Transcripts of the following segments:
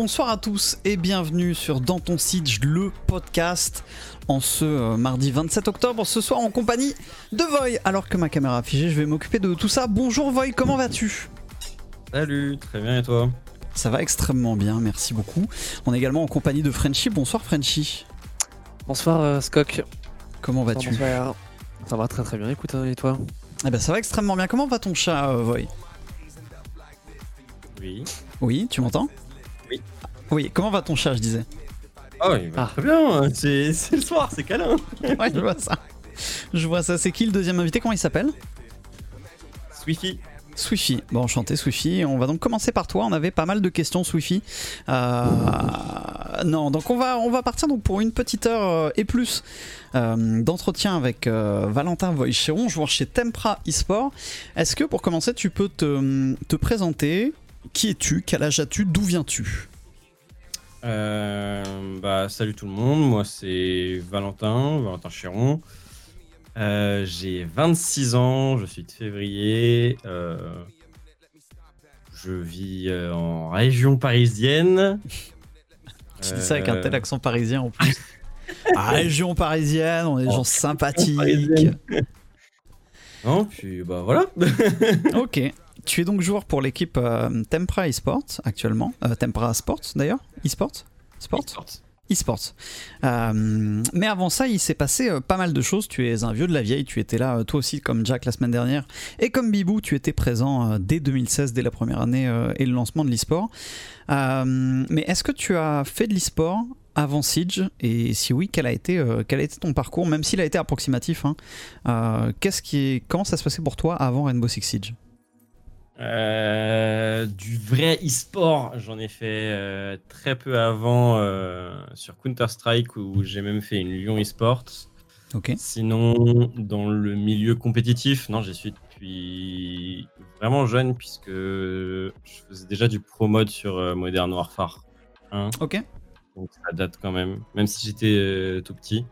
Bonsoir à tous et bienvenue sur Dans ton Siege, le podcast, en ce euh, mardi 27 octobre, ce soir en compagnie de Voy. Alors que ma caméra a figé, je vais m'occuper de tout ça. Bonjour Voy, comment vas-tu? Salut, très bien et toi? Ça va extrêmement bien, merci beaucoup. On est également en compagnie de Frenchy. Bonsoir Frenchy. Bonsoir euh, Skok. Comment vas-tu? Bonsoir. Ça va très très bien, écoute, hein, et toi? Eh ben ça va extrêmement bien. Comment va ton chat, euh, Voy? Oui. Oui, tu m'entends? Oui. Comment va ton chat, je disais Oh, il va Ah. très bien, c'est c'est le soir, c'est câlin. Ouais, je vois ça. Je vois ça. C'est qui le deuxième invité? Comment il s'appelle? Swiffy. Swiffy. Bon, enchanté Swiffy. On va donc commencer par toi. On avait pas mal de questions Swiffy. Euh, Non, donc on va, on va partir donc pour une petite heure euh, et plus euh, d'entretien avec euh, Valentin Voicheron, joueur chez Tempra eSport. Est-ce que pour commencer, tu peux te, te présenter? Qui es-tu? Quel âge as-tu? D'où viens-tu? Euh, bah, salut tout le monde, moi c'est Valentin, Valentin Chéron. Euh, J'ai 26 ans, je suis de février. euh, je vis euh, en région parisienne. Tu dis ça avec un tel accent parisien en plus. Ah, région parisienne, on est des Oh, gens sympathiques. Non, puis bah voilà. Ok. Tu es donc joueur pour l'équipe euh, Tempra eSports actuellement. Euh, Tempra Sports d'ailleurs eSports? Sport eSports. Euh, mais avant ça, il s'est passé euh, pas mal de choses. Tu es un vieux de la vieille. Tu étais là, toi aussi, comme Jack la semaine dernière. Et comme Bibou, tu étais présent dès 2016, dès la première année et le lancement de l'eSport. Mais est-ce que tu as fait de l'eSport avant Siege? Et si oui, quel a été, euh, quel a été ton parcours? Même s'il a été approximatif. hein. Euh, qu'est-ce qui est, comment ça se passait pour toi avant Rainbow Six Siege? Euh, du vrai e-sport, j'en ai fait euh, très peu avant euh, sur Counter-Strike où j'ai même fait une Lyon e-sport. Sinon, dans le milieu compétitif, non, j'y suis depuis vraiment jeune puisque je faisais déjà du pro mode sur Modern Warfare 1. Ok. Donc ça date quand même, même si j'étais tout petit.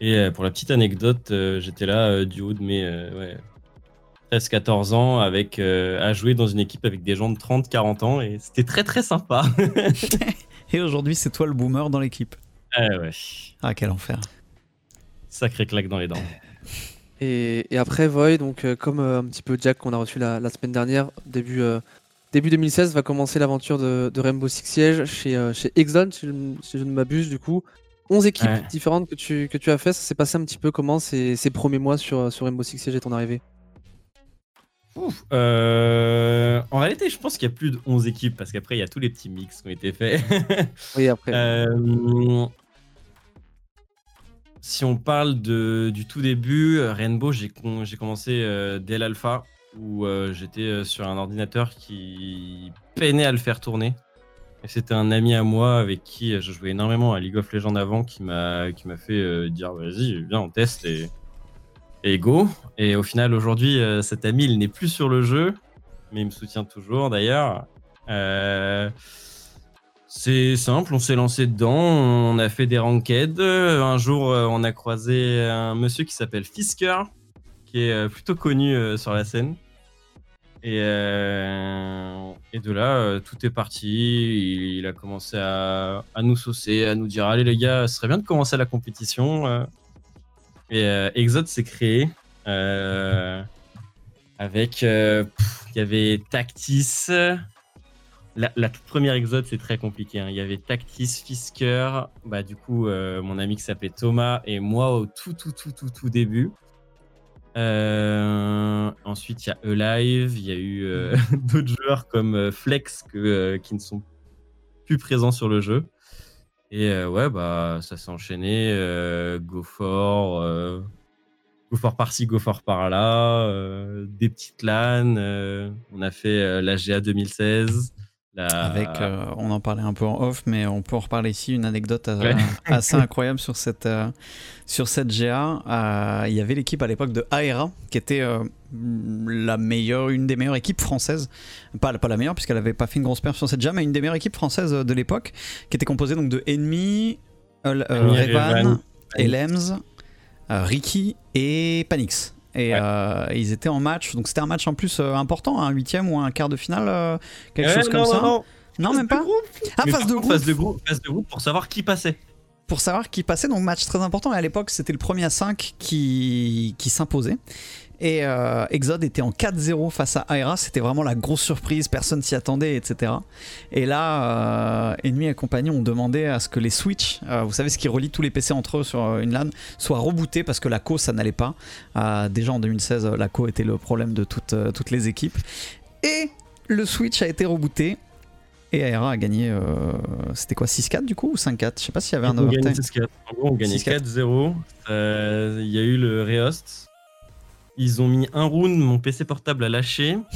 Et pour la petite anecdote, j'étais là du haut de mes ouais, 13-14 ans avec, euh, à jouer dans une équipe avec des gens de 30-40 ans et c'était très très sympa. Et aujourd'hui, c'est toi le boomer dans l'équipe. Ah ouais, Ah, quel enfer. sacré claque dans les dents. et, et après Void, donc euh, comme euh, un petit peu Jack qu'on a reçu la, la semaine dernière, début, euh, début 2016 va commencer l'aventure de, de Rainbow Six Siege chez, euh, chez Exxon, si je, ne- si je ne m'abuse du coup. 11 équipes Ouais. différentes que tu, que tu as fait, ça s'est passé un petit peu comment ces, ces premiers mois sur, sur Rainbow Six Siege et ton arrivée? Ouf. Euh, en réalité, je pense qu'il y a plus de 11 équipes parce qu'après, il y a tous les petits mix qui ont été faits. Oui, après. Euh, si on parle de, du tout début, euh, Rainbow, j'ai commencé euh, dès l'alpha où j'étais sur un ordinateur qui peinait à le faire tourner. Et c'était un ami à moi avec qui je jouais énormément à League of Legends avant qui m'a fait dire vas-y, viens, on teste et, et. Et au final, aujourd'hui, euh, cet ami, il n'est plus sur le jeu, mais il me soutient toujours d'ailleurs. Euh, c'est simple, on s'est lancé dedans, on a fait des ranked. Un jour, euh, on a croisé un monsieur qui s'appelle Fisker, qui est plutôt connu sur la scène. Et, de là, tout est parti. Il, a commencé à nous saucer, à nous dire Allez, les gars, ce serait bien de commencer la compétition. Et euh, Exode s'est créé euh, avec. euh, Il y avait Tactis. La, toute première Exode, c'est très compliqué. hein. Il y avait Tactis, Fisker, bah, du coup, mon ami qui s'appelait Thomas, et moi au tout, tout, tout, tout, tout début. Ensuite, il y a Alive, il y a eu d'autres joueurs comme Flex qui ne sont plus présents sur le jeu. Et euh, ouais, bah, ça s'est enchaîné. euh, go for, euh, go for par-ci, go for par-là, euh, des petites LAN. euh, on a fait euh, la GA 2016. La- Avec, euh, on en parlait un peu en off, mais on peut en reparler ici. Une anecdote Ouais. assez incroyable sur cette, euh, sur cette GA. Euh, il y avait l'équipe à l'époque de Aera, qui était la meilleure, une des meilleures équipes françaises. Pas, pas la meilleure, puisqu'elle avait pas fait une grosse perf sur cette GA, mais une des meilleures équipes françaises de l'époque, qui était composée donc de Enemy, Revan, Elems, Ricky et Panix. Et Ouais. euh, ils étaient en match, donc c'était un match en plus euh, important, un huitième ou un quart de finale, euh, quelque Ouais, chose comme ça. non, non. Non, même pas. Ah, phase de groupe. phase de groupe, phase de groupe pour savoir qui passait. Pour savoir qui passait, donc match très important. Et à l'époque, c'était le premier à 5 qui, qui s'imposait. Et euh, Exode était en 4-0 face à Aira. C'était vraiment la grosse surprise. Personne s'y attendait, etc. Et là, euh, Ennemi et compagnie ont demandé à ce que les Switch, euh, vous savez ce qui relie tous les PC entre eux sur euh, une LAN, soient rebootés parce que la co ça n'allait pas. Déjà en 2016, euh, la co était le problème de toutes, toutes les équipes. Et le Switch a été rebooté. Et Aera a gagné, euh, c'était quoi, 6-4 du coup ou 5-4 Je sais pas s'il y avait un on overtime. 6-4. En gros, on gagnait 6-4. 4-0. Euh, Il y a eu le rehost. Ils ont mis un round, mon PC portable a lâché.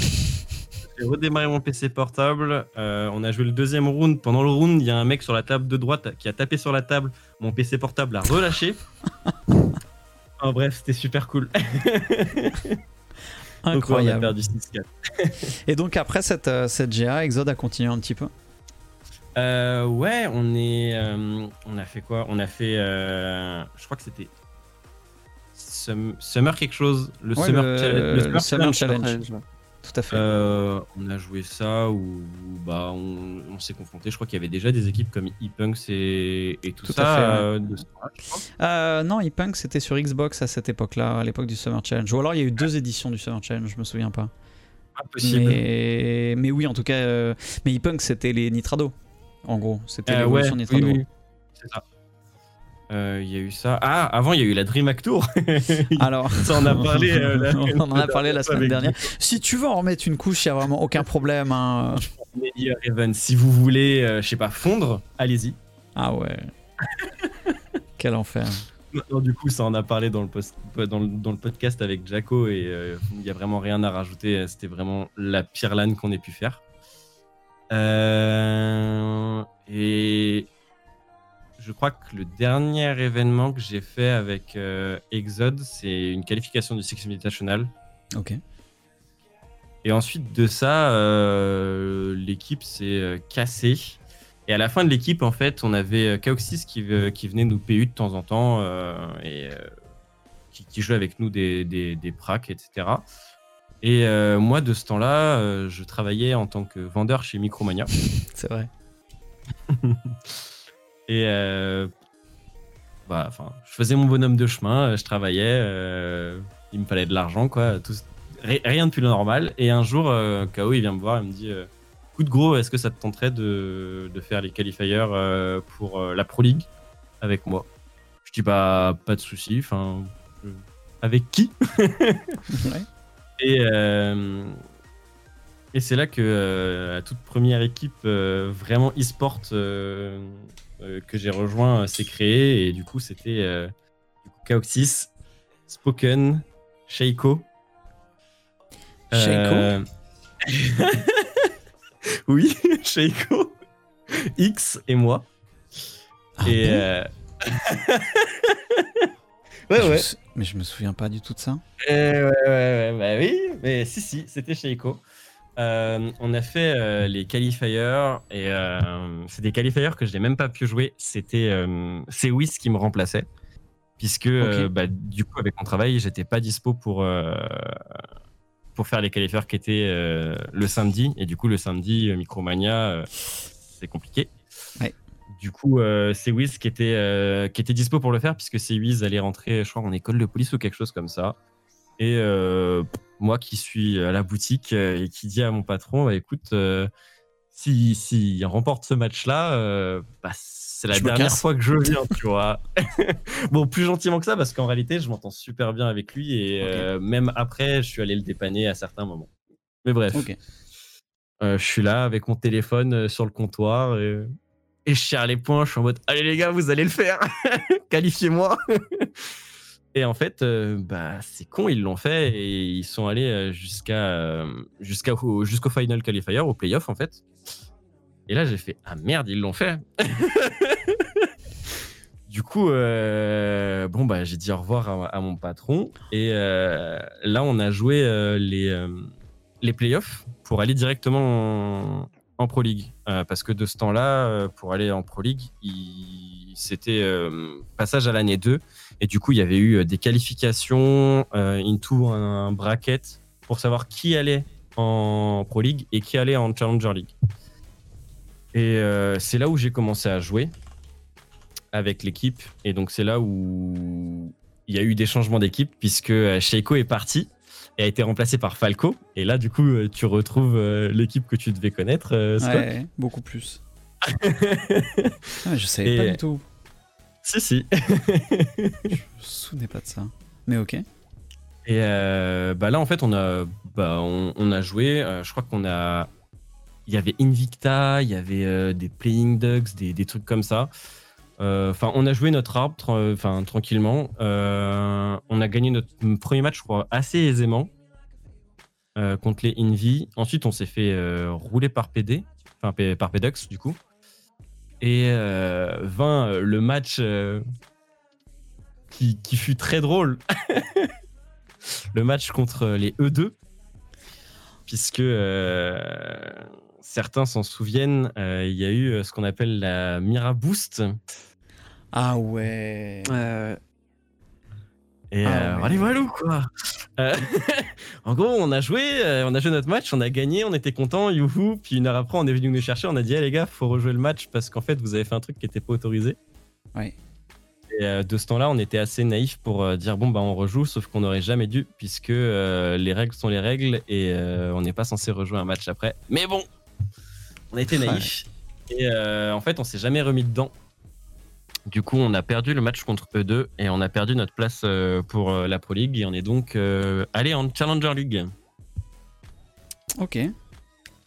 J'ai redémarré mon PC portable. euh, on a joué le deuxième round. Pendant le round, il y a un mec sur la table de droite qui a tapé sur la table. Mon PC portable a relâché. En bref, c'était super cool. Donc, ouais, on a Incroyable. perdu 6-4. Et donc après cette, euh, cette GA, Exode a continué un petit peu. Euh, ouais, on est. euh, on a fait quoi? On a fait. je crois que c'était. Sum- Summer quelque chose. Le Ouais, Summer, le- Challenge- le Summer Challenge. Challenge, ouais. Tout à fait. Euh, on a joué ça où, bah, on, on s'est confronté. Je crois qu'il y avait déjà des équipes comme e-punks et, et tout, Tout ça. à fait, ouais. euh, de. Euh, non, e-punk c'était sur Xbox à cette époque-là, à l'époque du Summer Challenge. Ou alors il y a eu deux éditions du Summer Challenge, je me souviens pas. Impossible. Mais, mais oui, en tout cas, mais e-punk c'était les Nitrado. En gros, c'était l'évolution ouais, Nitrado. oui, oui, c'est ça. Euh, Il y a eu ça. Ah, avant, il y a eu la DreamHack Tour. Alors, ça, on a parlé. euh, la- on en a parlé la semaine dernière. Si tu veux en remettre une couche, il y a vraiment aucun problème. hein. Event. Si vous voulez, euh, je sais pas, fondre, allez-y. Ah ouais. Quel enfer. Non, du coup, ça en a parlé dans le, post- dans le, dans le podcast avec Jaco et euh, il n'y a vraiment rien à rajouter. C'était vraiment la pire LAN qu'on ait pu faire. Euh, et je crois que le dernier événement que j'ai fait avec euh, Exode, c'est une qualification du Six Invitational. Ok. Et ensuite de ça, euh, l'équipe s'est euh, cassée. Et à la fin de l'équipe, en fait, on avait euh, Kaoxys qui, ve- qui venait nous PU de temps en temps euh, et qui, qui jouait avec nous des, des, des pracs, etc. Et moi, de ce temps-là, je travaillais en tant que vendeur chez Micromania. C'est vrai. Et euh, bah, enfin, je faisais mon bonhomme de chemin, euh, je travaillais, euh, il me fallait de l'argent, quoi. Tout, ri- rien de plus normal. Et un jour, KO, il vient me voir, il me dit euh, Écoute, gros, est-ce que ça te tenterait de, de faire les qualifiers euh, pour euh, la Pro League avec moi? Je dis Bah, pas de souci. Enfin, je- avec qui? Ouais. Et, euh, et c'est là que la toute première équipe vraiment e-sport que j'ai rejoint euh, s'est créée. Et du coup, c'était euh, Kaoxys, Spoken, Sheiko. Euh, oui, Sheiko, X et moi. Ah et bon euh, Je ouais, me ouais. sou- Mais je me souviens pas du tout de ça. Eh ouais, ouais, ouais, bah oui, mais si, si, c'était Echo. Euh, on a fait euh, les qualifiers et euh, c'est des qualifiers que je n'ai même pas pu jouer. C'était c'est qui me remplaçait puisque bah, du coup avec mon travail j'étais pas dispo pour pour faire les qualifiers qui étaient le samedi et du coup le samedi Micromania c'est compliqué. Ouais. Du coup, c'est Wiz qui était, qui était dispo pour le faire, puisque c'est Wiz allait rentrer, je crois, en école de police ou quelque chose comme ça. Et moi qui suis à la boutique euh, et qui dit à mon patron, bah, écoute, euh, si, si il remporte ce match-là, euh, bah, c'est la Je dernière fois que je viens, tu vois. bon, plus gentiment que ça, parce qu'en réalité, je m'entends super bien avec lui et euh, même après, je suis allé le dépanner à certains moments. Mais bref, euh, je suis là avec mon téléphone euh, sur le comptoir et, et je serre les poings. Je suis en mode Allez les gars, vous allez le faire Qualifiez-moi Et en fait, euh, bah, c'est con, ils l'ont fait et ils sont allés euh, jusqu'à euh, jusqu'à au- jusqu'au final qualifier, au playoff en fait. Et là, j'ai fait Ah merde, ils l'ont fait Du coup, bon, bah, j'ai dit au revoir à, mon patron. Et là, on a joué les, les playoffs pour aller directement en, en Pro League. Parce que de ce temps-là, pour aller en Pro League, c'était passage à l'année 2. Et du coup, il y avait eu euh, des qualifications euh, into un, bracket pour savoir qui allait en Pro League et qui allait en Challenger League. Et euh, c'est là où j'ai commencé à jouer avec l'équipe. Et donc c'est là où il y a eu des changements d'équipe puisque Sheiko est parti et a été remplacé par Falco. Et là, du coup, tu retrouves l'équipe que tu devais connaître. ouais, beaucoup plus. ah, je savais pas du tout. Si, si. je me souvenais pas de ça. Mais ok. Et bah là, en fait, on a, bah, on, a joué. je crois qu'on a il y avait Invicta, il y avait euh, des Playing Ducks, des, trucs comme ça. Euh, enfin, on a joué notre arbre enfin tranquillement. Euh, on a gagné notre premier match, je crois, assez aisément contre les Invi. Ensuite, on s'est fait rouler par PD, enfin par PDUX du coup. Et 20, le match qui, qui, fut très drôle. le match contre les E2 puisque certains s'en souviennent, euh, il y a eu euh, ce qu'on appelle la Mira Boost. Ah ouais. Et ah allez voilà quoi? en gros, on a joué, euh, on a joué notre match, on a gagné, on était content, youhou. Puis une heure après, on est venu nous chercher, on a dit, hey, les gars, faut rejouer le match parce qu'en fait, vous avez fait un truc qui n'était pas autorisé. Ouais. Et de ce temps-là, on était assez naïf pour dire bon bah on rejoue, sauf qu'on n'aurait jamais dû puisque les règles sont les règles et on n'est pas censé rejouer un match après. Mais bon, on a été naïfs. Et euh, en fait, on s'est jamais remis dedans. Du coup, on a perdu le match contre E2 et on a perdu notre place euh, pour euh, la Pro League et on est donc allé en Challenger League. Ok.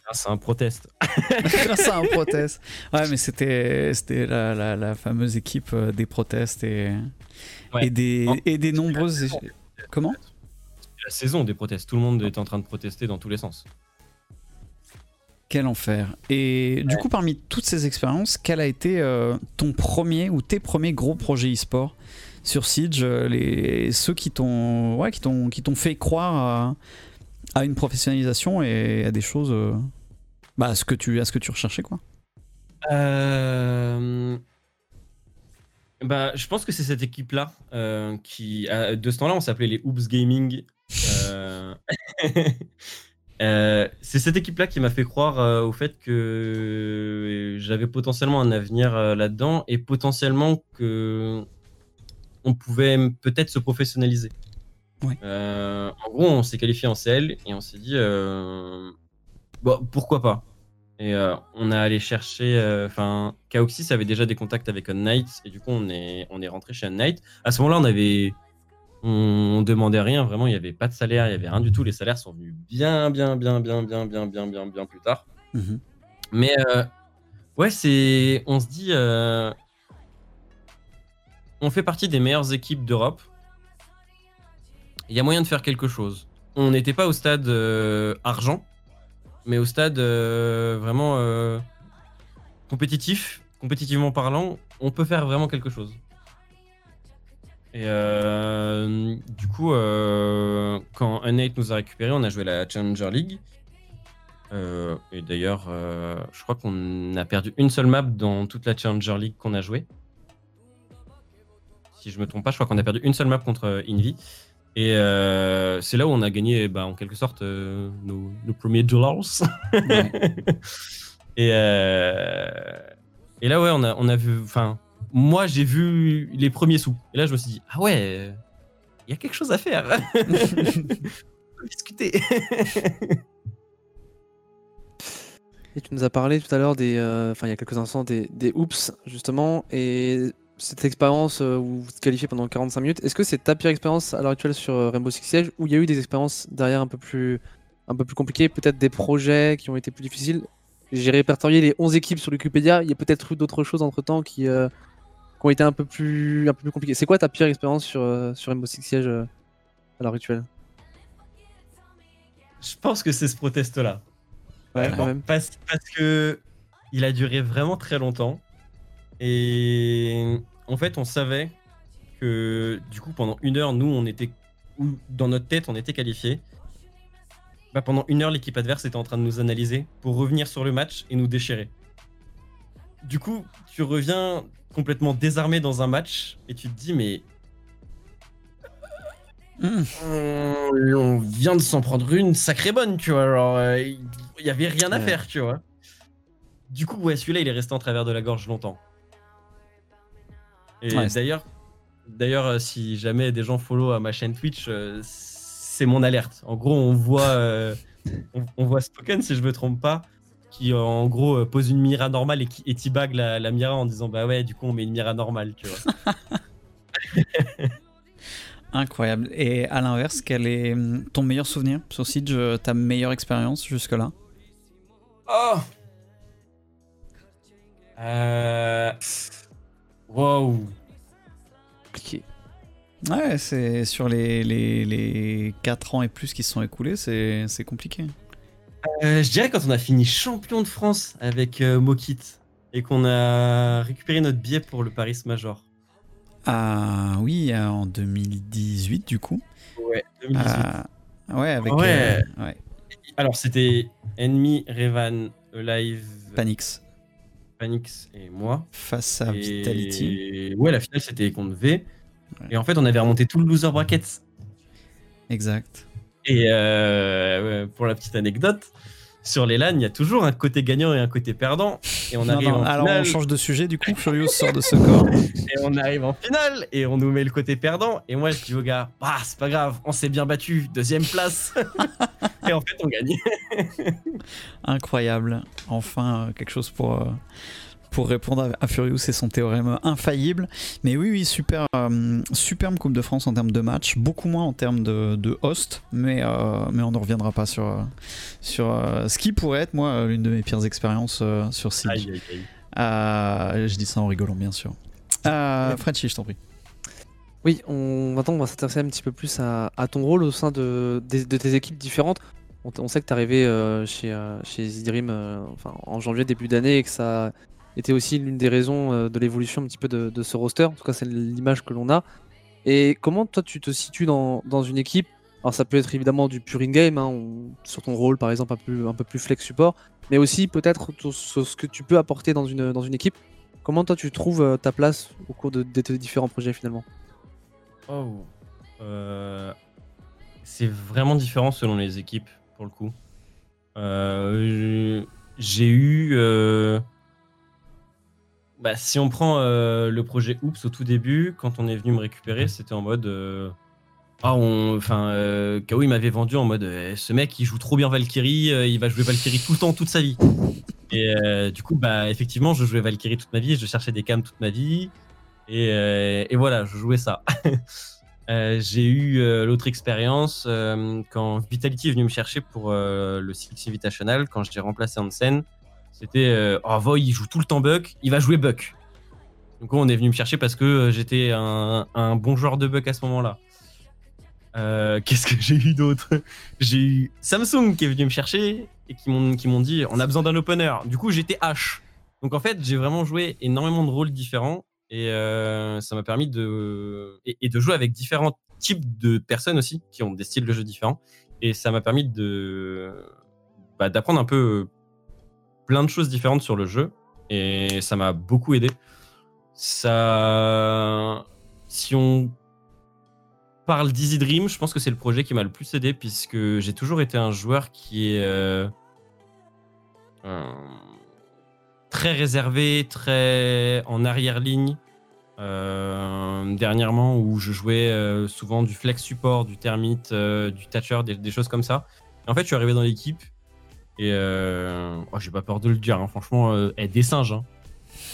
Grâce à un protest. Grâce à un protest. Ouais, mais c'était la, la, fameuse équipe des protestes et, et, des, et des nombreuses. Comment? La saison des protestes. Tout le monde est en train de protester dans tous les sens. Quel enfer. Et du coup, parmi toutes ces expériences, quel a été euh, ton premier ou tes premiers gros projets e-sport sur Siege euh, les, Ceux qui t'ont ouais, qui qui t'ont fait croire à, une professionnalisation et à des choses. Euh, bah, à, ce que tu, à ce que tu recherchais, quoi? Bah, Je pense que c'est cette équipe-là qui. de ce temps-là, on s'appelait les Oops Gaming. Euh, c'est cette équipe-là qui m'a fait croire euh, au fait que j'avais potentiellement un avenir euh, là-dedans et potentiellement que on pouvait peut-être se professionnaliser. en gros, on s'est qualifié en CL et on s'est dit bon, pourquoi pas? Et on a allé chercher, enfin, Kaoxis avait déjà des contacts avec Unnight et du coup on est on est rentré chez Unnight. À ce moment-là, on avait on, demandait rien, vraiment, il n'y avait pas de salaire, il n'y avait rien du tout. Les salaires sont venus bien, bien, bien, bien, bien, bien, bien, bien, bien plus tard. Mhm. Mais euh, ouais, c'est. On se dit. Euh, on fait partie des meilleures équipes d'Europe. Il y a moyen de faire quelque chose. On n'était pas au stade euh, argent, mais au stade vraiment compétitif, compétitivement parlant, on peut faire vraiment quelque chose. Et euh, du coup, euh, quand Unite nous a récupéré, on a joué la Challenger League. Euh, et d'ailleurs, je crois qu'on a perdu une seule map dans toute la Challenger League qu'on a joué. Si je me trompe pas, je crois qu'on a perdu une seule map contre Invi. Et c'est là où on a gagné, bah, en quelque sorte, nos, premiers dollars. et, et là, ouais, on a, on a vu. Enfin, moi, j'ai vu les premiers sous. Et là, je me suis dit, ah ouais, il y a quelque chose à faire. discuter. et tu nous as parlé tout à l'heure des, euh, enfin, il y a quelques instants des, des oops justement, et cette expérience euh, où vous êtes qualifié pendant 45 minutes, est-ce que c'est ta pire expérience à l'heure actuelle sur euh, Rainbow Six Siege, ou il y a eu des expériences derrière un peu plus, un peu plus compliquées, peut-être des projets qui ont été plus difficiles? J'ai répertorié les 11 équipes sur Wikipédia, il y a peut-être eu d'autres choses entre temps qui, qui ont été un peu plus, un peu plus compliquées. C'est quoi ta pire expérience sur, euh, sur Rainbow Six Siege euh, à l'heure actuelle? Je pense que c'est ce proteste-là. Ouais, quand même. Parce, parce que il a duré vraiment très longtemps. Et en fait, on savait que du coup, pendant une heure, nous, on était, dans notre tête, on était qualifiés. Bah, pendant une heure, l'équipe adverse était en train de nous analyser pour revenir sur le match et nous déchirer. Du coup, tu reviens, complètement désarmé dans un match et tu te dis mais hmm. on vient de s'en prendre une sacrée bonne, tu vois. Alors, il euh, y avait rien à faire, tu vois. du coup, ouais, celui-là, il est resté en travers de la gorge longtemps. Et Ouais, d'ailleurs, d'ailleurs, euh, si jamais des gens follow à ma chaîne Twitch, euh, c'est mon alerte. En gros, on voit, euh, on, on voit Spoken, si je me trompe pas, qui euh, en gros euh, pose une mira normale et qui et t-bag la, la mira en disant bah ouais, du coup, on met une mira normale, tu vois. Incroyable. Et à l'inverse, quel est hum, ton meilleur souvenir sur Siege, ta meilleure expérience jusque-là? Oh Euh. Wow. Compliqué. Ouais, c'est sur les, les, les 4 ans et plus qui se sont écoulés, c'est c'est compliqué. Euh, je dirais quand on a fini champion de France avec euh, Mokit et qu'on a récupéré notre billet pour le Paris Major. Ah oui, euh, en 2018 du coup. Ouais, 2018. Ah, ouais, avec Ouais. ouais, Alors c'était Enemy, Revan, Alive, Panix Panix et moi. face à Et- Vitality. Ouais, la finale c'était contre V. Ouais. Et en fait, on avait remonté tout le loser bracket. Exact. Et euh, pour la petite anecdote, sur les LAN, il y a toujours un côté gagnant et un côté perdant. Et on Non, arrive non, en alors finale. on change de sujet du coup. Furious sort de ce corps. Et on arrive en finale et on nous met le côté perdant. Et moi, je dis au gars, bah, c'est pas grave, on s'est bien battu, deuxième place. et en fait, on gagne. Incroyable. Enfin, euh, quelque chose pour, euh, pour répondre à, à Furious et son théorème infaillible. Mais oui, oui, super, euh, superbe Coupe de France en termes de match. Beaucoup moins en termes de, de host. Mais, euh, mais on ne reviendra pas sur, euh, sur euh, ce qui pourrait être, moi, l'une de mes pires expériences euh, sur Siege. Aïe, aïe, aïe. Euh, je dis ça en rigolant, bien sûr. Euh, Frenchy, je t'en prie. Oui, on, maintenant on va s'intéresser un petit peu plus à, à ton rôle au sein de, tes équipes différentes. On, sait que tu es arrivé euh, chez, euh, chez Zidrim euh, enfin, en janvier, début d'année, et que ça était aussi l'une des raisons euh, de l'évolution un petit peu de, ce roster. En tout cas, c'est l'image que l'on a. Et comment toi tu te situes dans, dans une équipe? Alors ça peut être évidemment du pure in-game, hein, sur ton rôle par exemple un peu, un peu plus flex support, mais aussi peut-être sur, ce que tu peux apporter dans une, dans une équipe. Comment toi tu trouves euh, ta place au cours de, de tes différents projets finalement? Oh. Euh, c'est vraiment différent selon les équipes, pour le coup. J'ai eu. Bah, si on prend euh, le projet Oops au tout début, quand on est venu me récupérer, c'était en mode. euh, Ah, on. Enfin, euh, il m'avait vendu en mode euh, ce mec il joue trop bien Valkyrie, euh, il va jouer Valkyrie tout le temps, toute sa vie. Et du coup, bah, effectivement, je jouais Valkyrie toute ma vie, je cherchais des cams toute ma vie. Et, et voilà, je jouais ça. J'ai eu l'autre expérience quand Vitality est venu me chercher pour le Six Invitational, quand je l'ai remplacé en scène. C'était euh, Oh, Voy, il joue tout le temps Buck, il va jouer Buck. Donc, on est venu me chercher parce que euh, j'étais un, un bon joueur de Buck à ce moment-là. Euh, Qu'est-ce que j'ai eu d'autre? J'ai eu Samsung qui est venu me chercher et qui m'ont dit on a besoin d'un opener. Du coup, j'étais H. Donc en fait, j'ai vraiment joué énormément de rôles différents et euh, ça m'a permis de et, de jouer avec différents types de personnes aussi qui ont des styles de jeu différents et ça m'a permis de bah, d'apprendre un peu plein de choses différentes sur le jeu et ça m'a beaucoup aidé. Ça, si on parle d'Easy Dream, je pense que c'est le projet qui m'a le plus aidé puisque j'ai toujours été un joueur qui est euh, très réservé, très en arrière-ligne. Euh, dernièrement, où je jouais euh, souvent du flex support, du termite, du thatcher, des, choses comme ça. En fait, je suis arrivé dans l'équipe et euh, oh, j'ai pas peur de le dire, hein, franchement, euh, des singes. Hein.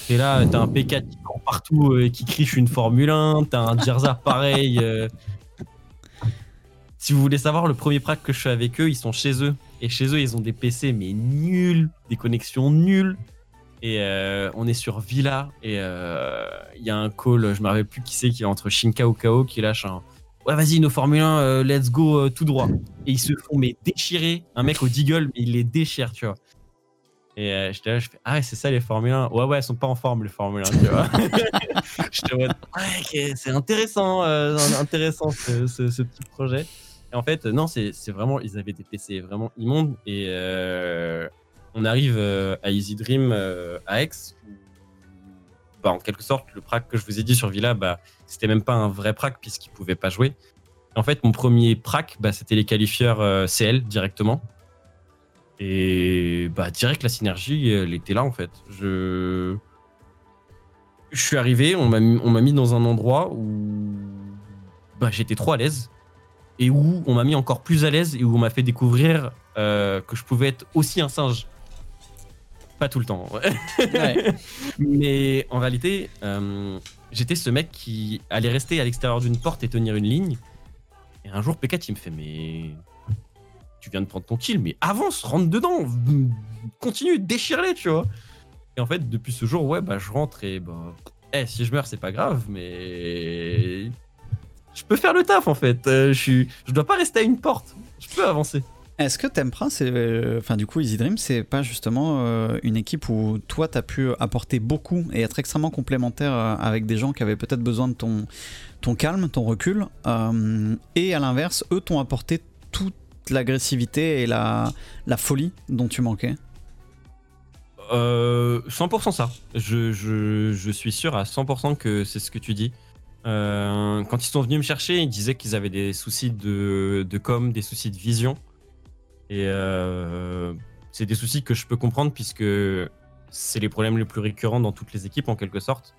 Et là, t'as un P4 qui court partout euh, et qui crie une Formule 1, t'as un Dirza pareil. euh. Si vous voulez savoir, le premier prac que je fais avec eux, ils sont chez eux. Et chez eux, ils ont des PC mais nuls, des connexions nulles. Et euh, on est sur Villa et euh, il y a un call, je me rappelle plus qui c'est, qui est entre Shinka ou Kao qui lâche un Ouais, vas-y, nos Formule 1, euh, let's go euh, tout droit. Et ils se font mais déchirer. Un mec au Deagle, mais il les déchire, tu vois. Et euh, j'étais là, je fais Ah c'est ça les Formule 1. Ouais, ouais, elles sont pas en forme les Formule 1, tu vois. c'est intéressant, euh, intéressant ce, petit projet. Et en fait, non, c'est vraiment, ils avaient des PC vraiment immondes. Et on arrive à Easy Dream à Aix. Bah, en quelque sorte, le prac que je vous ai dit sur Villa, bah, c'était même pas un vrai prac puisqu'il pouvait pas jouer. En fait, mon premier prac, bah, c'était les qualifieurs euh, CL directement. Et bah, direct, la synergie, elle était là en fait. Je, suis arrivé, on m'a mis dans un endroit où j'étais trop à l'aise et où on m'a mis encore plus à l'aise et où on m'a fait découvrir euh, que je pouvais être aussi un singe. Pas tout le temps. Mais en réalité, euh, j'étais ce mec qui allait rester à l'extérieur d'une porte et tenir une ligne. Et un jour, P4, il me fait Mais tu viens de prendre ton kill, mais avance, rentre dedans, continue, déchire-les, tu vois. Et en fait, depuis ce jour, ouais, bah, je rentre et bah, eh, si je meurs, c'est pas grave, mais je peux faire le taf en fait. Euh, je, suis... je dois pas rester à une porte, je peux avancer. Est-ce que Tempra, c'est, euh, enfin du coup Easy Dream, c'est pas justement euh, une équipe où toi t'as pu apporter beaucoup et être extrêmement complémentaire avec des gens qui avaient peut-être besoin de ton, ton calme, ton recul, et à l'inverse, eux t'ont apporté toute l'agressivité et la, la folie dont tu manquais? 100% ça. Je, je, je, suis sûr à 100% que c'est ce que tu dis. Euh, quand ils sont venus me chercher, ils disaient qu'ils avaient des soucis de, de, com, des soucis de vision. Et euh, c'est des soucis que je peux comprendre puisque c'est les problèmes les plus récurrents dans toutes les équipes en quelque sorte.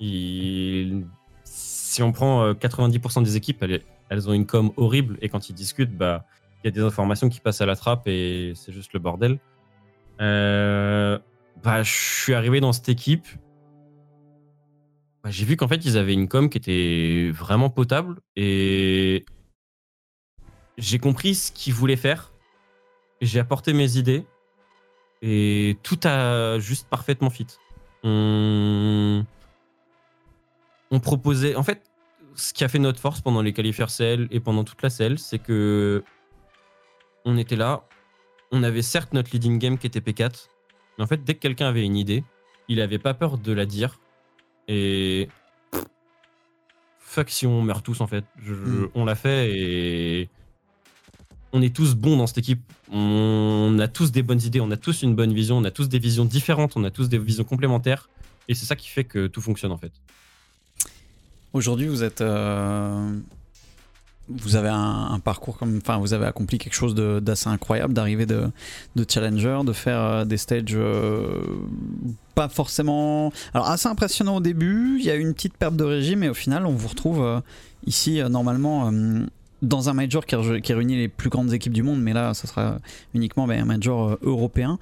si on prend 90% euh, des équipes, elles, ont une com horrible et quand ils discutent, bah il y a des informations qui passent à la trappe et c'est juste le bordel. bah, je suis arrivé dans cette équipe bah, j'ai vu qu'en fait, ils avaient une com qui était vraiment potable et j'ai compris ce qu'ils voulaient faire. J'ai apporté mes idées et tout a juste parfaitement fit. On... on proposait. En fait, ce qui a fait notre force pendant les qualifiers CL et pendant toute la CL, c'est que on était là. On avait certes notre leading game qui était P4, mais en fait, dès que quelqu'un avait une idée, il avait pas peur de la dire et. Fuck si on meurt tous en fait. Hmm. On l'a fait et. On est tous bons dans cette équipe. On a tous des bonnes idées, on a tous une bonne vision, on a tous des visions différentes, on a tous des visions complémentaires. Et c'est ça qui fait que tout fonctionne en fait. Aujourd'hui, vous êtes. Euh, vous avez un, parcours comme, enfin, vous avez accompli quelque chose d'assez incroyable, d'arriver de, challenger, de faire euh, des stages euh, pas forcément, alors assez impressionnant au début. Il y a eu une petite perte de régime, et au final, on vous retrouve ici normalement dans un major qui, réunit les plus grandes équipes du monde, mais là, ce sera uniquement ben, un major européen.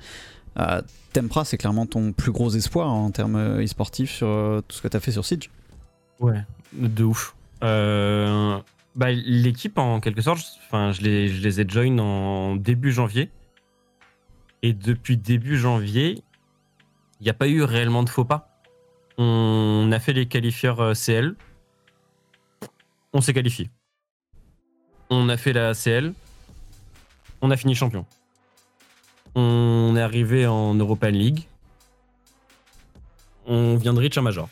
Tempra, c'est clairement ton plus gros espoir en termes e-sportifs sur tout ce que tu as fait sur Siege. Ouais, de ouf. Euh, bah, L'équipe, en quelque sorte, je, les, ai join en début janvier. Et depuis début janvier, il n'y a pas eu réellement de faux pas. On a fait les qualifieurs euh, CL. On s'est qualifié. On a fait la CL. On a fini champion. On est arrivé en European League. On vient de reach un major.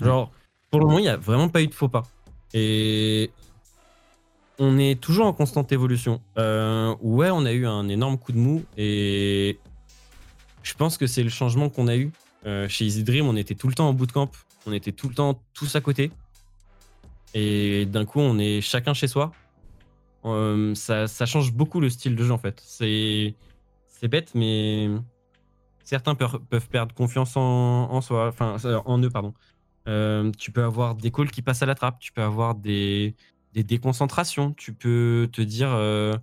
Genre, pour le moment, il n'y a vraiment pas eu de faux pas. Et on est toujours en constante évolution. Euh, ouais, on a eu un énorme coup de mou et je pense que c'est le changement qu'on a eu. Euh, chez Easy Dream, on était tout le temps en bootcamp, on était tout le temps tous à côté. Et d'un coup, on est chacun chez soi. Euh, ça, change beaucoup le style de jeu en fait. C'est, bête, mais certains peuvent perdre confiance en, soi, enfin en eux, pardon. tu peux avoir des calls qui passent à la trappe, tu peux avoir des, des déconcentrations. Tu peux te dire euh,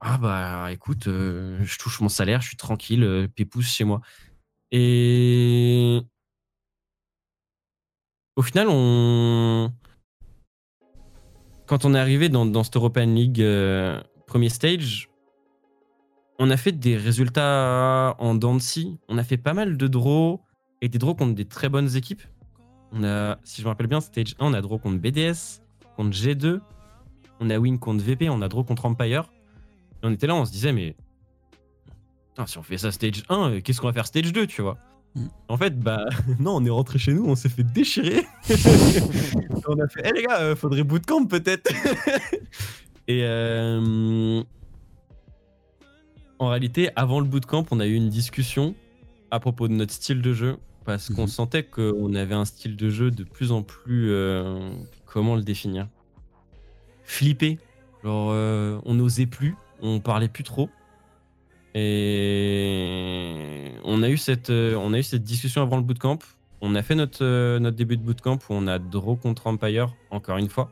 Ah bah écoute, euh, je touche mon salaire, je suis tranquille, euh, pépousse chez moi. Et au final, on. Quand on est arrivé dans, cette European League premier stage, on a fait des résultats en Dancy. On a fait pas mal de draws et des draws contre des très bonnes équipes. On a, si je me rappelle bien, stage 1, on a draw contre BDS, contre G2, on a win contre VP, on a draw contre Empire. Et on était là, on se disait, mais si on fait ça stage 1, euh, qu'est-ce qu'on va faire stage 2, tu vois? Mm. En fait, bah non, on est rentré chez nous, on s'est fait déchirer. on a fait, hé eh, les gars, euh, faudrait bootcamp peut-être. Et euh, en réalité, avant le bootcamp, on a eu une discussion à propos de notre style de jeu parce qu'on mhm. sentait qu'on avait un style de jeu de plus en plus comment le définir? Flipper. Genre, euh, on n'osait plus, on parlait plus trop. Et on a eu cette, euh, on a eu cette discussion avant le bootcamp. On a fait notre, euh, notre début de bootcamp où on a draw contre Empire, encore une fois.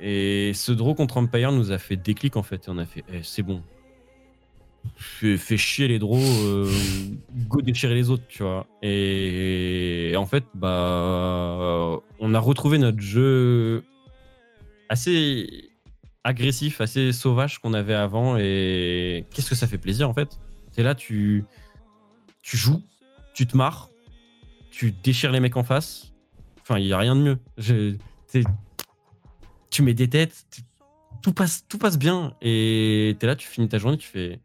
Et ce draw contre Empire nous a fait déclic en fait. On a fait, eh, c'est bon. Fais, fais chier les draws, euh, go déchirer les autres, tu vois. Et, et en fait, bah, on a retrouvé notre jeu assez agressif, assez sauvage qu'on avait avant. Et qu'est-ce que ça fait plaisir en fait? C'est là, tu, tu joues, tu te marres, tu déchires les mecs en face. Enfin, il n'y a rien de mieux. Je- t'es- tu mets des têtes, tout passe, tout passe bien. Et t'es là, tu finis ta journée, tu fais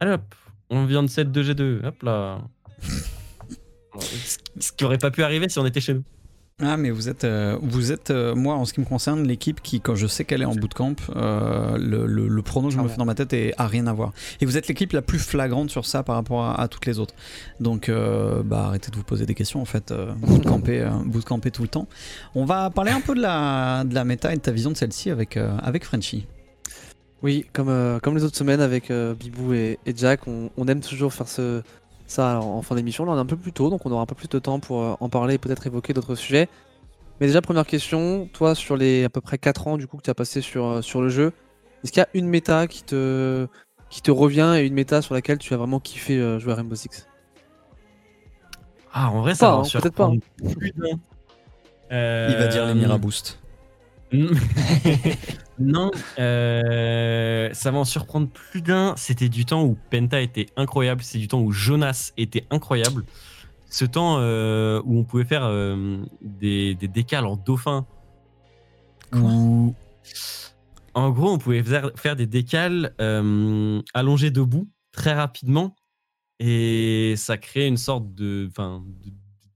Allez hop, on vient de 7 2 G2. Hop là. Ce ce qui aurait pas pu arriver si on était chez nous. Ah mais vous êtes, euh, vous êtes euh, moi en ce qui me concerne l'équipe qui quand je sais qu'elle est en bootcamp, euh, le, le, le prono que je me Ah fais bon. dans ma tête est, a rien à voir. Et vous êtes l'équipe la plus flagrante sur ça par rapport à, à toutes les autres. Donc bah arrêtez de vous poser des questions en fait, bootcamper, bootcamper tout le temps. On va parler un peu de la, de la méta et de ta vision de celle-ci avec, avec Frenchy. Oui, comme, comme les autres semaines avec Bibou et, et Jack, on, on aime toujours faire ce, ça en fin d'émission. Là, on est un peu plus tôt, donc on aura un peu plus de temps pour euh, en parler et peut-être évoquer d'autres sujets. Mais déjà, première question, toi, sur les à peu près 4 ans du coup que tu as passé sur, euh, sur le jeu, est-ce qu'il y a une méta qui te, qui te revient et une méta sur laquelle tu as vraiment kiffé euh, jouer à Rainbow Six? Ah, en vrai, ça va hein, peut-être pas, hein. Il va dire les Miraboost. non, euh, ça va en surprendre plus d'un. C'était du temps où Penta était incroyable, c'est du temps où Jonas était incroyable. Ce temps euh, où on pouvait faire euh, des, des décales en dauphin. Où, en gros, on pouvait faire, faire des décales allongés debout très rapidement. Et ça créait une sorte de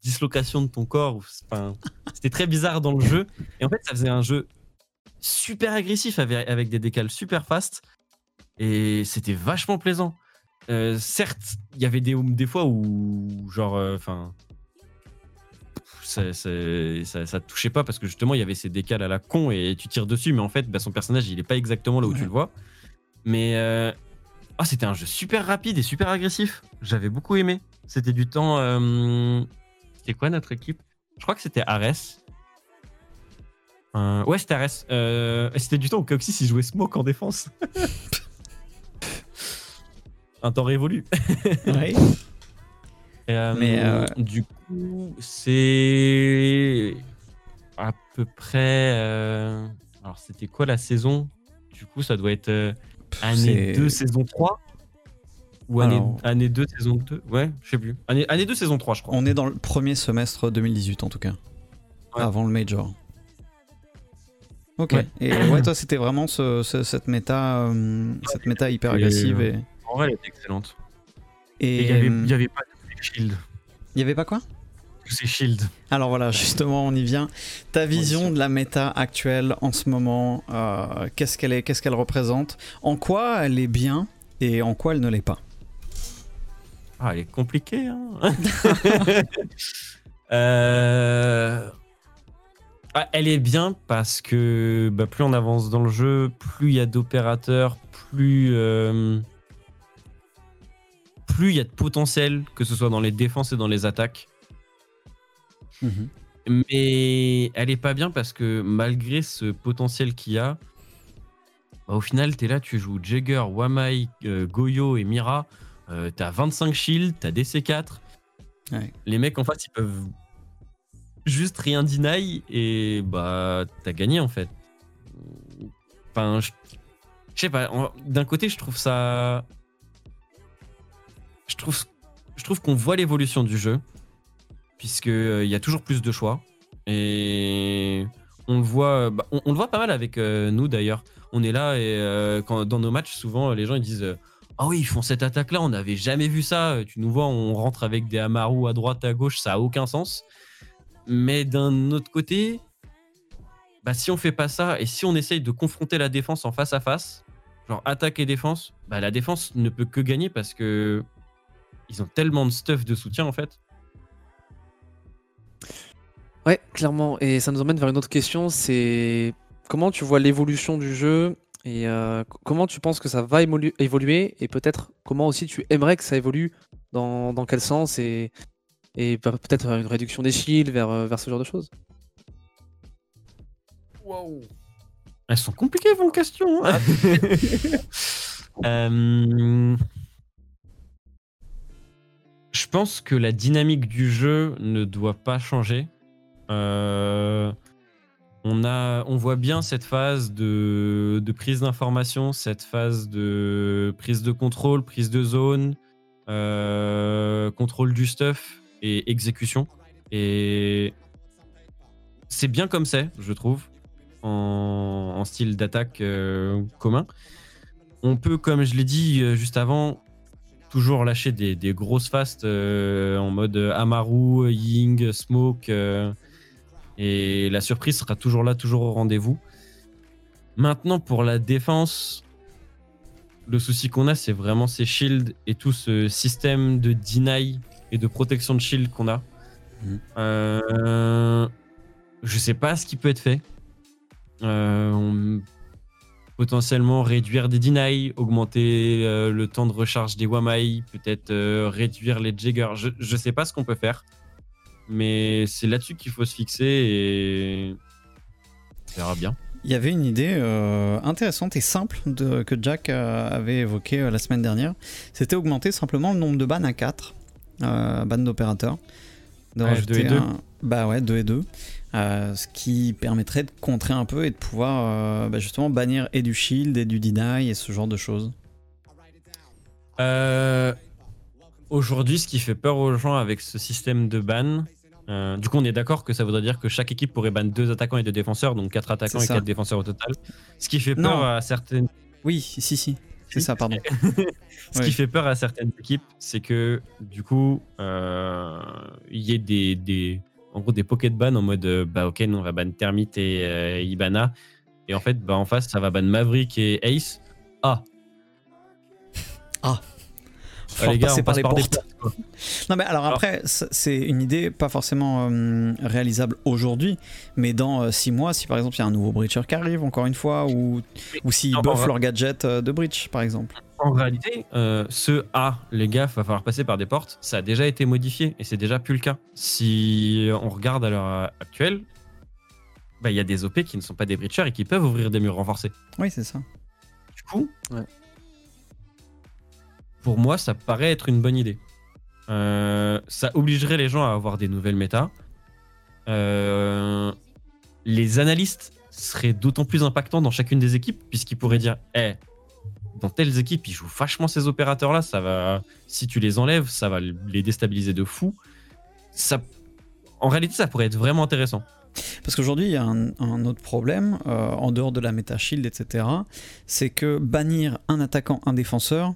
dislocation de ton corps. C'était très bizarre dans le jeu. Et en fait, ça faisait un jeu super agressif avec, des décales super fast. Et c'était vachement plaisant. Euh, certes, il y avait des, fois où, genre, enfin. ça, ça, touchait pas parce que justement il y avait ces décales à la con et tu tires dessus, mais en fait bah, son personnage il est pas exactement là où tu le vois. Mais euh, ah, c'était un jeu super rapide et super agressif. J'avais beaucoup aimé. C'était du temps. C'était quoi notre équipe? Je crois que c'était Ares. Euh, ouais, c'était Ares. Euh, c'était du temps où Coxis il jouait Smoke en défense. un temps révolu. Ouais. Euh, Mais, du coup, c'est à peu près. Alors, c'était quoi la saison? Du coup, ça doit être année c'est- 2, saison 3 Ou année, Alors- année 2, saison 2 Ouais, je sais plus. Année, année 2, saison 3, je crois. On est dans le premier semestre 2018 en tout cas. Ouais. Avant le Major. Ok. Ouais. Et ouais, toi, c'était vraiment ce- ce- cette méta, euh, cette méta hyper Et- agressive et. En vrai, elle était excellente. Et il y avait, euh, avait pas tous ces shields. il y avait pas quoi? Tous ces shields. Alors voilà, justement, on y vient. Ta vision de la méta actuelle en ce moment, euh, qu'est-ce qu'elle est, qu'est-ce qu'elle représente, en quoi elle est bien et en quoi elle ne l'est pas? Ah, elle est compliquée, hein Euh, ah, Elle est bien parce que bah, plus on avance dans le jeu, plus il y a d'opérateurs, plus... euh, Plus il y a de potentiel, que ce soit dans les défenses et dans les attaques. Mais elle est pas bien parce que malgré ce potentiel qu'il y a, bah, au final, tu es là, tu joues Jagger, Wamai, euh, Goyo et Mira. Euh, t'as 25 shields, t'as DC4. Ouais. Les mecs en face, ils peuvent juste rien deny et bah t'as gagné en fait. Enfin, je je sais pas. D'un côté, je trouve ça. Je trouve, je trouve qu'on voit l'évolution du jeu puisque euh, il y a toujours plus de choix et on le voit. bah, on, on le voit pas mal avec euh, nous d'ailleurs. On est là et euh, quand, dans nos matchs, souvent les gens ils disent. Euh, ah oui, ils font cette attaque-là, on n'avait jamais vu ça. Tu nous vois, on rentre avec des Amaru à droite, à gauche, ça a aucun sens. Mais d'un autre côté, bah, si on fait pas ça et si on essaye de confronter la défense en face à face, genre attaque et défense, bah, la défense ne peut que gagner parce que ils ont tellement de stuff de soutien en fait. Ouais, clairement. Et ça nous emmène vers une autre question, c'est comment tu vois l'évolution du jeu Et euh, comment tu penses que ça va évoluer et peut-être comment aussi tu aimerais que ça évolue dans, dans quel sens et, et pe- peut-être vers une réduction des shields vers, euh, vers ce genre de choses? Elles sont compliquées vos questions. hein. Euh, Je pense que la dynamique du jeu ne doit pas changer. Euh, On, voit bien cette phase de, prise d'information, cette phase de prise de contrôle, prise de zone, euh, contrôle du stuff et exécution. Et c'est bien comme c'est, je trouve, en, style d'attaque euh, commun. On peut, comme je l'ai dit euh, juste avant, toujours lâcher des, grosses fastes en mode Amaru, Ying, Smoke. Et la surprise sera toujours là, toujours au rendez-vous. Maintenant, pour la défense, le souci qu'on a, c'est vraiment ces shields et tout ce système de deny et de protection de shield qu'on a. Mhm. Euh, je sais pas ce qui peut être fait. Euh, on- potentiellement réduire des deny, augmenter euh, le temps de recharge des Wamai, peut-être euh, réduire les Jaggers. Je, je sais pas ce qu'on peut faire. Mais c'est là-dessus qu'il faut se fixer et on verra bien. Il y avait une idée euh, intéressante et simple de- que Jack euh, avait évoquée euh, la semaine dernière. C'était augmenter simplement le nombre de bannes à 4, euh, bannes d'opérateurs. De Ouais, rajouter deux et deux. un- Bah ouais, 2 et 2. ce qui permettrait de contrer un peu et de pouvoir euh, bah, justement bannir et du shield et du deny et ce genre de choses. Euh, Aujourd'hui, ce qui fait peur aux gens avec ce système de ban, euh, du coup, on est d'accord que ça voudrait dire que chaque équipe pourrait ban deux attaquants et deux défenseurs, donc quatre attaquants et quatre défenseurs au total. Ce qui fait peur Non. à certaines, Oui, si, si. C'est ça, pardon. ce Oui. qui fait peur à certaines équipes, c'est que du coup, euh, il y ait des, des, en gros, des pocket ban en mode, euh, bah ok, nous on va ban Termite et euh, Ibana, et en fait, bah en face, ça va ban Maverick et Ace. Ah, Faut les gars, passer on par passe les par des portes. Non mais alors après, c'est une idée pas forcément euh, réalisable aujourd'hui, mais dans 6 mois, si par exemple il y a un nouveau breacher qui arrive encore une fois, ou, ou s'ils buffent leur gadget euh, de breach par exemple. En réalité, euh, ce A, les gars, va falloir passer par des portes, ça a déjà été modifié et c'est déjà plus le cas. Si on regarde à l'heure actuelle, bah, il y a des OP qui ne sont pas des breachers et qui peuvent ouvrir des murs renforcés. Oui, c'est ça. Du coup, Ouais. Pour moi, ça paraît être une bonne idée. Euh, ça obligerait les gens à avoir des nouvelles méta. Euh, les analystes seraient d'autant plus impactants dans chacune des équipes, puisqu'ils pourraient dire Eh, dans telles équipes, ils jouent vachement ces opérateurs-là. Ça va, si tu les enlèves, ça va les déstabiliser de fou. Ça, en réalité, ça pourrait être vraiment intéressant. Parce qu'aujourd'hui, il y a un, autre problème, euh, en dehors de la méta shield, etc., c'est que bannir un attaquant, un défenseur,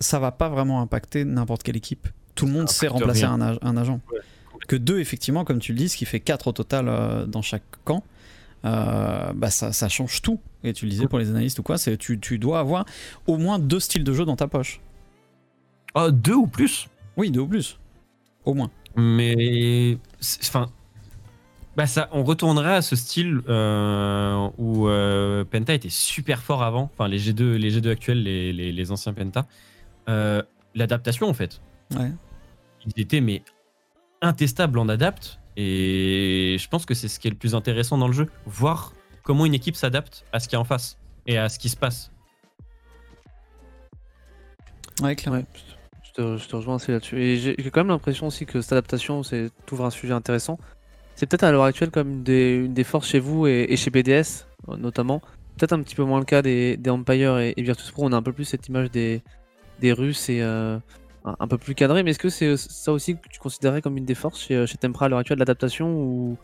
ça va pas vraiment impacter n'importe quelle équipe. Tout le monde sait remplacer un, ag- un agent. Ouais, que deux, effectivement, comme tu le dis, ce qui fait quatre au total euh, dans chaque camp, euh, bah ça, ça change tout. Et tu le disais pour les analystes ou quoi, c'est tu, tu dois avoir au moins deux styles de jeu dans ta poche. Oh, deux ou plus? Oui, deux ou plus. Au moins. Mais enfin, bah ça, on retournerait à ce style euh, où Penta était super fort avant. Enfin, les G2, les G2 actuels, les, les, les anciens Penta. Euh, L'adaptation, en fait, Ouais. ils étaient mais intestables en adapt. Et je pense que c'est ce qui est le plus intéressant dans le jeu, voir comment une équipe s'adapte à ce qu'il y a en face et à ce qui se passe. Ouais, clairement. Ouais, je te, je te rejoins assez là-dessus. Et j'ai quand même l'impression aussi que cette adaptation, c'est t'ouvres un sujet intéressant. C'est peut-être à l'heure actuelle comme une des, une des forces chez vous et, et chez BDS euh, notamment. Peut-être un petit peu moins le cas des, des Empire et, et Virtus Pro. On a un peu plus cette image des, des Russes et euh, un, peu plus cadré. Mais est-ce que c'est ça aussi que tu considérais comme une des forces chez, chez Tempra à l'heure actuelle, l'adaptation ou,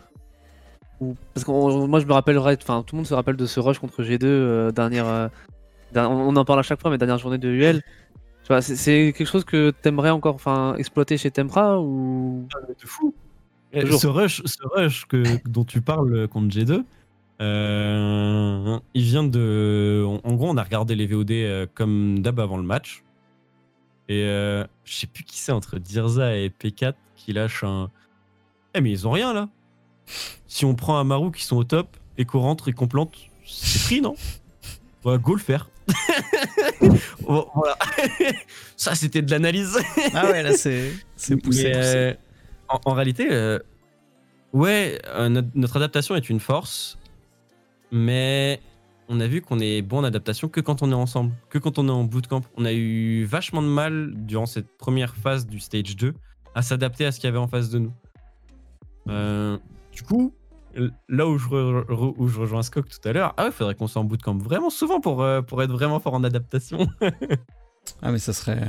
ou parce que moi je me rappellerai, enfin tout le monde se rappelle de ce rush contre G2 euh, dernière. euh, der- on en parle à chaque fois, mais dernière journée de UL. C'est- quelque chose que t'aimerais encore enfin, exploiter chez Tempra ou? De fou. Ce rush, ce rush que, dont tu parles contre G2, euh, il vient de. En, gros, on a regardé les VOD euh, comme d'hab avant le match. Et euh, je sais plus qui c'est entre Dirza et P4 qui lâche un. Eh, mais ils ont rien là. Si on prend Amaru qui sont au top et qu'on rentre et qu'on plante, c'est pris, non? Ouais, go le faire. voilà. Ça, c'était de l'analyse. ah ouais, là, c'est poussé. Euh, en, réalité, euh, ouais, euh, notre, adaptation est une force, mais on a vu qu'on est bon en adaptation que quand on est ensemble, que quand on est en bootcamp. On a eu vachement de mal durant cette première phase du stage 2 à s'adapter à ce qu'il y avait en face de nous. du coup, là où je, rejoins Scott tout à l'heure, ah ouais, faudrait qu'on soit en bootcamp vraiment souvent pour, euh, pour être vraiment fort en adaptation. ah mais ça serait,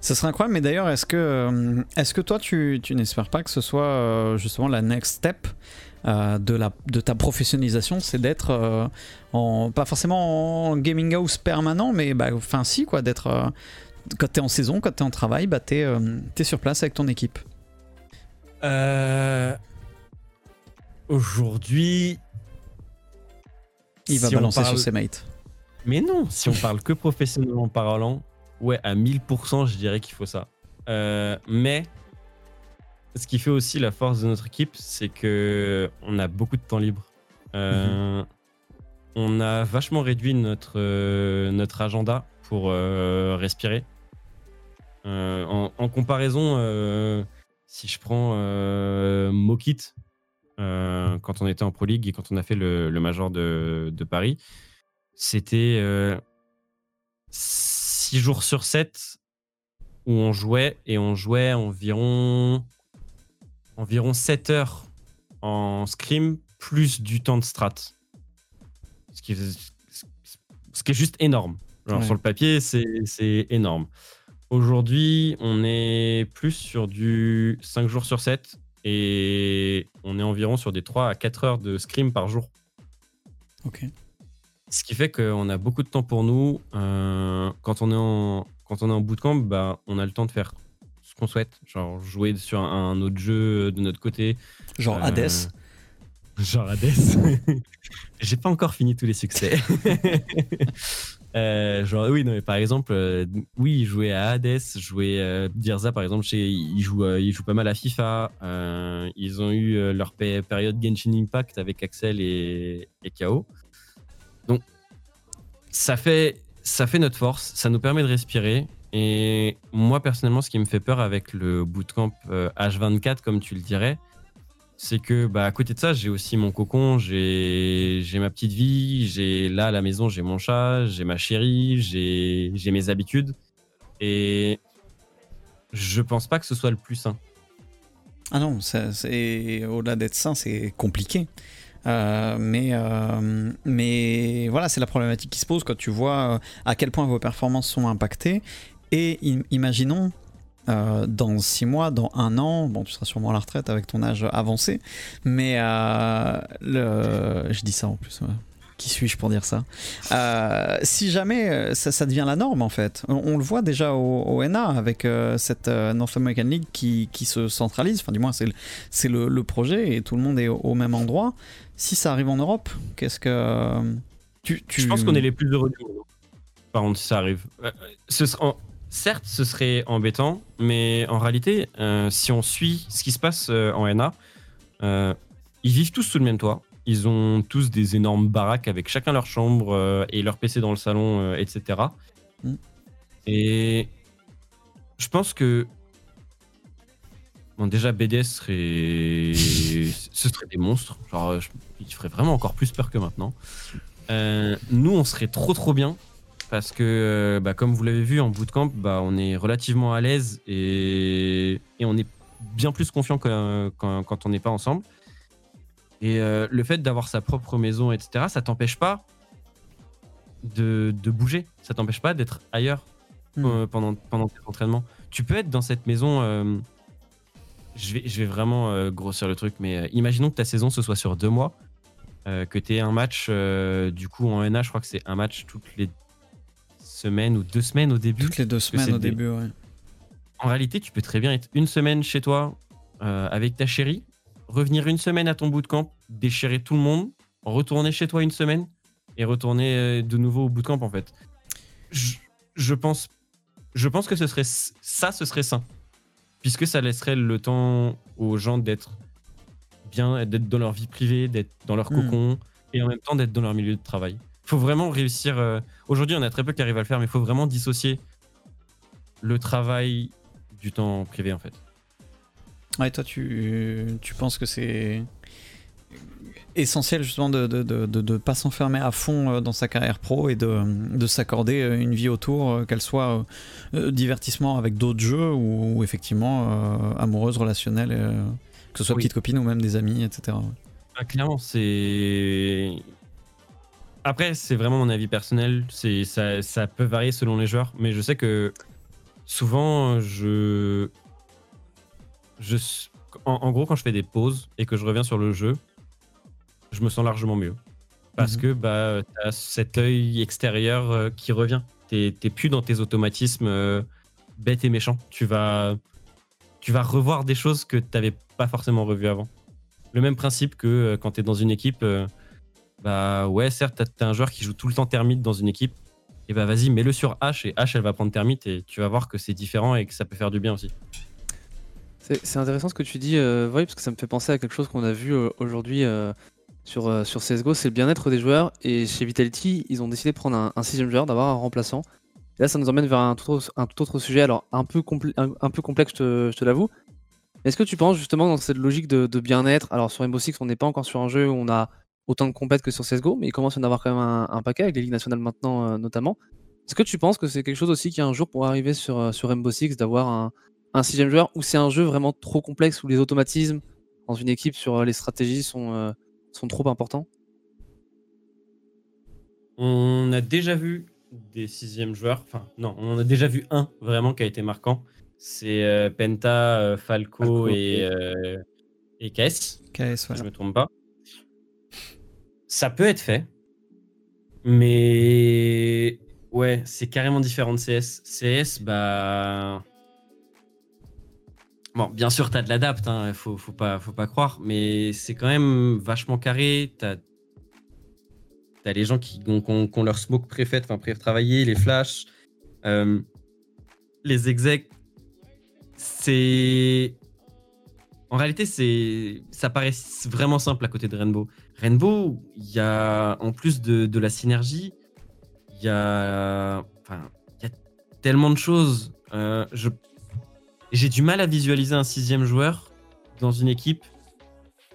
ça serait incroyable. Mais d'ailleurs, est-ce que, euh, est-ce que toi, tu, tu n'espères pas que ce soit euh, justement la next step de, la, de ta professionnalisation, c'est d'être en, pas forcément en gaming house permanent, mais bah, enfin si quoi, d'être quand t'es en saison, quand t'es en travail, bah t'es es sur place avec ton équipe. Euh, Aujourd'hui. Il va balancer sur ses mates. Mais non, si on parle que professionnellement parlant, ouais, à 1000%, je dirais qu'il faut ça. Euh, mais ce qui fait aussi la force de notre équipe, c'est que on a beaucoup de temps libre. Euh, mhm. On a vachement réduit notre, euh, notre agenda pour respirer. En, en, comparaison, si je prends Mokit, euh, quand on était en Pro League et quand on a fait le, Major de, Paris. C'était 6 euh, jours sur 7 où on jouait et on jouait environ, environ 7 heures en scrim plus du temps de strat. Ce qui, ce qui est juste énorme. Sur le papier, c'est énorme. Aujourd'hui, on est plus sur du 5 jours sur 7 et on est environ sur des 3 à 4 heures de scrim par jour. Ok. Ce qui fait qu'on a beaucoup de temps pour nous. Euh, quand, on est en, quand on est en bootcamp, bah, on a le temps de faire qu'on souhaite. Genre jouer sur un, autre jeu de notre côté. Genre euh, Hades Genre Hades. J'ai pas encore fini tous les succès. Euh, genre, oui, non, mais par exemple, euh, oui, il jouait à Hades, jouait euh, Dirza, par exemple, chez, il, joue, il joue pas mal à FIFA. ils ont eu leur période Genshin Impact avec Axel et, et KO. Donc, ça fait, ça fait notre force, ça nous permet de respirer. Et moi, personnellement, ce qui me fait peur avec le bootcamp H24, comme tu le dirais, c'est que bah, à côté de ça, j'ai aussi mon cocon, j'ai ma petite vie, j'ai là à la maison, j'ai mon chat, j'ai ma chérie, j'ai mes habitudes. Et je pense pas que ce soit le plus sain. Ah non, au-delà d'être sain, c'est compliqué. Euh, mais, euh, mais voilà, c'est la problématique qui se pose quand tu vois euh, à quel point vos performances sont impactées. Et imaginons euh, dans six mois, dans un an, bon, tu seras sûrement à la retraite avec ton âge avancé, mais euh, je dis ça en plus. Qui suis-je pour dire ça? Euh, Si jamais ça, devient la norme en fait, on, le voit déjà au, NA avec cette North American League qui, se centralise, enfin du moins c'est le, projet et tout le monde est au, même endroit. Si ça arrive en Europe, qu'est-ce que... Tu, tu... Je pense qu'on est les plus heureux du monde. Par contre, si ça arrive. Certes, ce serait embêtant, mais en réalité, euh, si on suit ce qui se passe euh, en NA, euh, ils vivent tous sous le même toit. Ils ont tous des énormes baraques avec chacun leur chambre et leur PC dans le salon, etc. Mm. Et je pense que Bon, déjà, BDS serait. Ce serait des monstres. Genre, ils feraient vraiment encore plus peur que maintenant. nous, on serait trop trop bien parce que, euh, bah, comme vous l'avez vu en bootcamp, bah, on est relativement à l'aise et, on est bien plus confiant que, quand, on n'est pas ensemble. Et euh, le fait d'avoir sa propre maison, etc., ça t'empêche pas de, bouger. Ça t'empêche pas d'être ailleurs hmm. euh, pendant, pendant tes entraînements. Tu peux être dans cette maison. je, vais, je vais vraiment grossir le truc, mais imaginons que ta saison ce soit sur deux mois. que tu aies un match, du coup en NA, je crois que c'est un match toutes les semaine ou deux semaines au début. Toutes les deux semaines au début, ouais. En réalité, tu peux très bien être une semaine chez toi euh, avec ta chérie, revenir une semaine à ton bootcamp, déchirer tout le monde, retourner chez toi une semaine et retourner euh, de nouveau au bootcamp en fait. Je, pense, je pense que ce serait ça, ce serait sain, puisque ça laisserait le temps aux gens d'être bien, d'être dans leur vie privée, d'être dans leur hmm. cocon et en même temps d'être dans leur milieu de travail faut vraiment réussir. euh, Aujourd'hui, on a très peu qui arrivent à le faire, mais il faut vraiment dissocier le travail du temps privé en fait. Ouais, toi, tu, tu penses que c'est essentiel justement de ne de, de, pas s'enfermer à fond euh, dans sa carrière pro et de, de s'accorder euh, une vie autour, qu'elle soit divertissement avec d'autres jeux ou, ou effectivement euh, amoureuse, relationnelle, euh, que ce soit Oui. petite copine ou même des amis, etc. Ah, clairement, c'est. Après, c'est vraiment mon avis personnel. C'est ça, ça peut varier selon les joueurs, mais je sais que souvent, je, je, en, en gros, quand je fais des pauses et que je reviens sur le jeu, je me sens largement mieux parce Mhm. que bah, t'as cet œil extérieur euh, qui revient. T'es plus dans tes automatismes euh, bêtes et méchants. Tu vas, tu vas revoir des choses que t'avais pas forcément revues avant. Le même principe que euh, quand tu es dans une équipe, bah ouais, certes, t'as- t'as un joueur qui joue tout le temps termite dans une équipe, et bah vas-y, mets-le sur H et H elle va prendre termite et tu vas voir que c'est différent et que ça peut faire du bien aussi. C'est intéressant ce que tu dis, euh, parce que ça me fait penser à quelque chose qu'on a vu euh, aujourd'hui euh, sur, euh, CSGO, c'est le bien-être des joueurs. Et chez Vitality, ils ont décidé de prendre un, sixième joueur, d'avoir un remplaçant. Et là, ça nous emmène vers un tout autre, un tout autre sujet, alors un peu, un, un peu complexe, je te, te l'avoue. Est-ce que tu penses justement dans cette logique de, de bien-être? Alors sur Rainbow Six, on n'est pas encore sur un jeu où on a autant de compètes que sur CSGO, mais il commence à en avoir quand même un, un paquet avec les ligues nationales maintenant euh, notamment. Est-ce que tu penses que c'est quelque chose aussi qui un jour pourrait arriver sur, euh, sur Rainbow Six d'avoir un, un sixième joueur ou c'est un jeu vraiment trop complexe où les automatismes dans une équipe sur euh, les stratégies sont, euh, sont trop importants? On a déjà vu des sixièmes joueurs, enfin non, on en a déjà vu un vraiment qui a été marquant. C'est euh, Penta, euh, Falco, Falco, et, euh, et KS, KS, si ouais. je me trompe pas. Ça peut être fait, mais ouais, c'est carrément différent de CS. CS, bah. Bon, bien sûr, t'as de l'adapt, hein, faut, faut, pas, croire, mais c'est quand même vachement carré. T'as as les gens qui ont, leur smoke préfait, enfin pré-travaillé, les flashs, euh, les execs. C'est. En réalité, ça paraît vraiment simple à côté de Rainbow. Rainbow, il y a, en plus de, de la synergie, il y a, enfin, il y a tellement de choses. Euh, j'ai du mal à visualiser un sixième joueur dans une équipe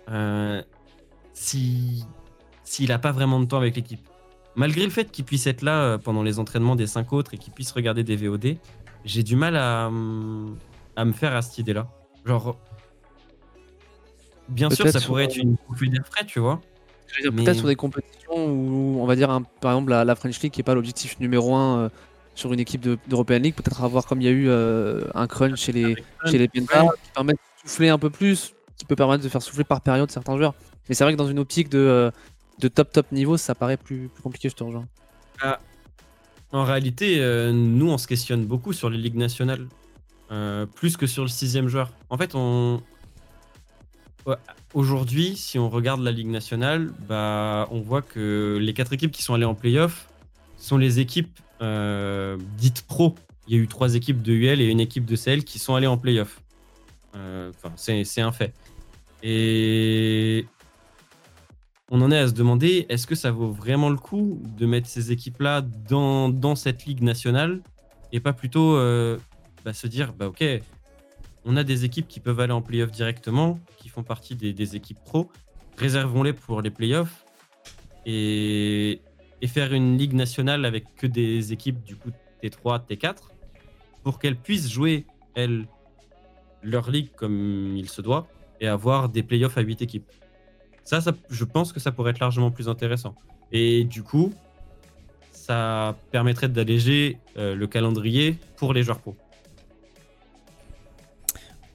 euh, si s'il n'a pas vraiment de temps avec l'équipe. Malgré le fait qu'il puisse être là euh, pendant les entraînements des cinq autres et qu'il puisse regarder des VOD, j'ai du mal à, à me faire à cette idée-là. Genre, bien sûr, ça pourrait être une bouffée d'air frais, tu vois. Mais- Peut-être sur des compétitions où, on va dire, un- par exemple, la, la French League, qui n'est pas l'objectif numéro un euh, sur une équipe de- d'European League, peut-être avoir, comme il y a eu euh, un crunch chez les, chez les Penta, qui permet de souffler un peu plus, qui peut permettre de faire souffler par période certains joueurs. Mais c'est vrai que dans une optique de, euh, de top top niveau, ça paraît plus, plus compliqué, je te rejoins. En réalité, euh, nous, on se questionne beaucoup sur les ligues nationales, euh, plus que sur le sixième joueur. En fait, on... Aujourd'hui, si on regarde la ligue nationale, bah, on voit que les quatre équipes qui sont allées en playoff sont les équipes euh, dites pro. Il y a eu trois équipes de UL et une équipe de CL qui sont allées en playoff. Euh, c'est un fait. Et on en est à se demander est-ce que ça vaut vraiment le coup de mettre ces équipes-là dans, dans cette ligue nationale et pas plutôt euh, bah, se dire bah ok, on a des équipes qui peuvent aller en playoff directement, qui font partie des, équipes pro, réservons-les pour les playoffs et, faire une ligue nationale avec que des équipes du coup T3, T4 pour qu'elles puissent jouer, elles, leur ligue comme il se doit et avoir des playoffs à 8 équipes. Ça, ça, je pense que ça pourrait être largement plus intéressant. Et du coup, ça permettrait d'alléger euh, le calendrier pour les joueurs pro.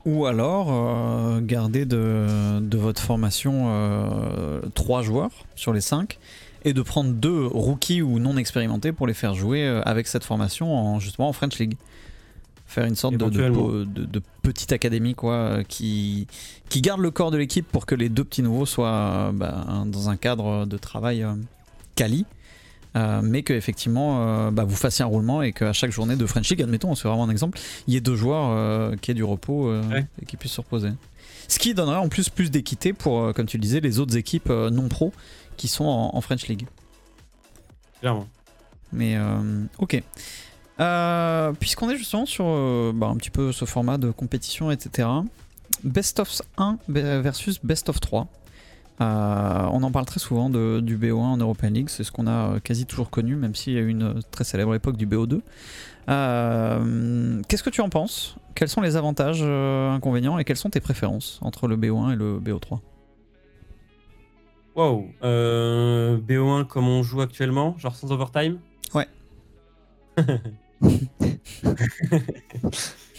Ou alors euh, garder de, de votre formation euh, trois joueurs sur les 5 et de prendre deux rookies ou non expérimentés pour les faire jouer euh, avec cette formation en, justement en French League. Faire une sorte de, de, petite académie quoi, euh, qui, qui garde le corps de l'équipe pour que les deux petits nouveaux soient bah, dans un cadre de travail quali. Euh, mais que effectivement euh, bah, vous fassiez un roulement et qu'à chaque journée de French League, admettons, c'est vraiment un exemple, il y ait deux joueurs euh, qui aient du repos Ouais. et qui puissent se reposer. Ce qui donnerait en plus plus d'équité pour, comme tu le disais, les autres équipes non pro qui sont en, en French League. clairement. Mais ok. Euh, Puisqu'on est justement sur euh, bah, un petit peu ce format de compétition, etc. Best of 1 versus Best of 3. Euh, on en parle très souvent de, du BO1 en European League, c'est ce qu'on a euh, quasi toujours connu, même s'il y a eu une très célèbre époque du BO2. Euh, Qu'est-ce que tu en penses? Quels sont les avantages, euh, inconvénients et quelles sont tes préférences entre le BO1 et le BO3 Wow. Euh, BO1 comme on joue actuellement, genre sans overtime? Ouais.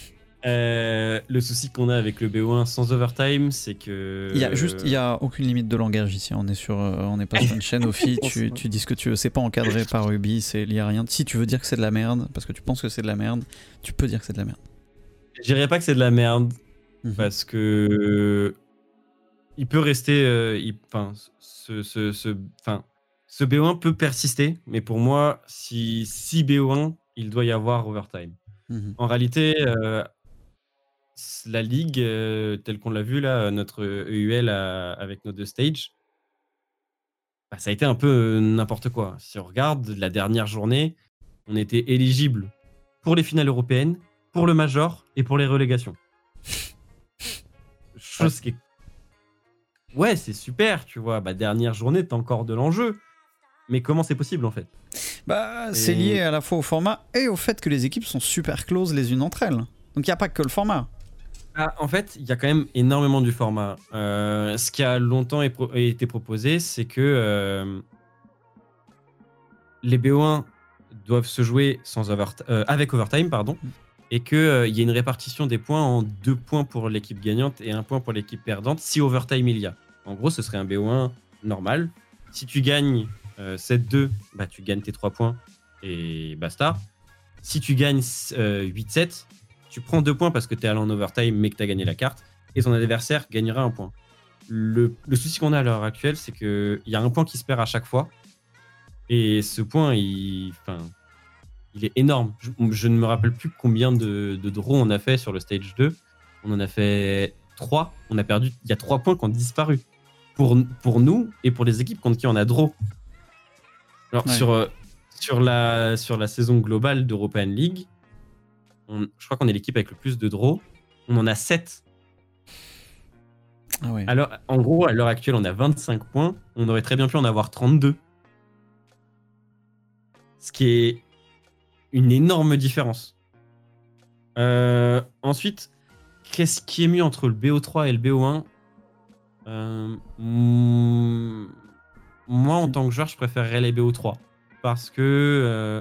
Euh, le souci qu'on a avec le BO1 sans overtime, c'est que. Il y a juste, il y a aucune limite de langage ici. On est sur, euh, on n'est pas sur une chaîne au. Tu, tu dis ce que tu veux. C'est pas encadré par Ruby. C'est lié à rien. Si tu veux dire que c'est de la merde, parce que tu penses que c'est de la merde, tu peux dire que c'est de la merde. Je dirais pas que c'est de la merde, Mhm. parce que. Il peut rester. euh, il- Enfin, ce, ce, ce, enfin, ce BO1 peut persister, mais pour moi, si, si BO1, il doit y avoir overtime. Mhm. En réalité, euh, la ligue, euh, telle qu'on l'a vu là, notre EUL à- avec nos deux stages, bah, ça a été un peu euh, n'importe quoi. Si on regarde la dernière journée, on était éligible pour les finales européennes, pour le major et pour les relégations. Chose qui est... Ouais, c'est super, tu vois. Bah, dernière journée, t'as encore de l'enjeu. Mais comment c'est possible en fait? Bah, c'est lié à la fois au format et au fait que les équipes sont super close les unes entre elles. Donc il n'y a pas que le format. Ah, en fait, il y a quand même énormément du format. Euh, ce qui a longtemps été proposé, c'est que euh, les BO1 doivent se jouer sans overt- euh, avec overtime, pardon, et qu'il y ait une répartition des points en deux points pour l'équipe gagnante et un point pour l'équipe perdante si overtime il y a. En gros, ce serait un BO1 normal. Si tu gagnes euh, 7-2, bah, tu gagnes tes 3 points et basta. Si tu gagnes euh, 8-7, tu prends 2 points parce que tu es allé en overtime mais que tu as gagné la carte et ton adversaire gagnera un point. Le, le souci qu'on a à l'heure actuelle, c'est qu'il y a un point qui se perd à chaque fois. Et ce point, il, enfin, il est énorme. Je, je ne me rappelle plus combien de, de draws on a fait sur le stage 2. On en a fait 3. On a perdu. Il y a 3 points qui ont disparu. Pour, pour nous et pour les équipes contre qui on a draw. Alors, Ouais. sur, euh, sur, la, sur la saison globale d'European League, on- je crois qu'on est l'équipe avec le plus de draws. On en a 7. Ah ouais. Alors, en gros, à l'heure actuelle, on a 25 points. On aurait très bien pu en avoir 32. Ce qui est une énorme différence. Euh, ensuite, qu'est-ce qui est mieux entre le BO3 et le BO1 Euh, Moi, en tant que joueur, je préférerais les BO3. Parce que, euh,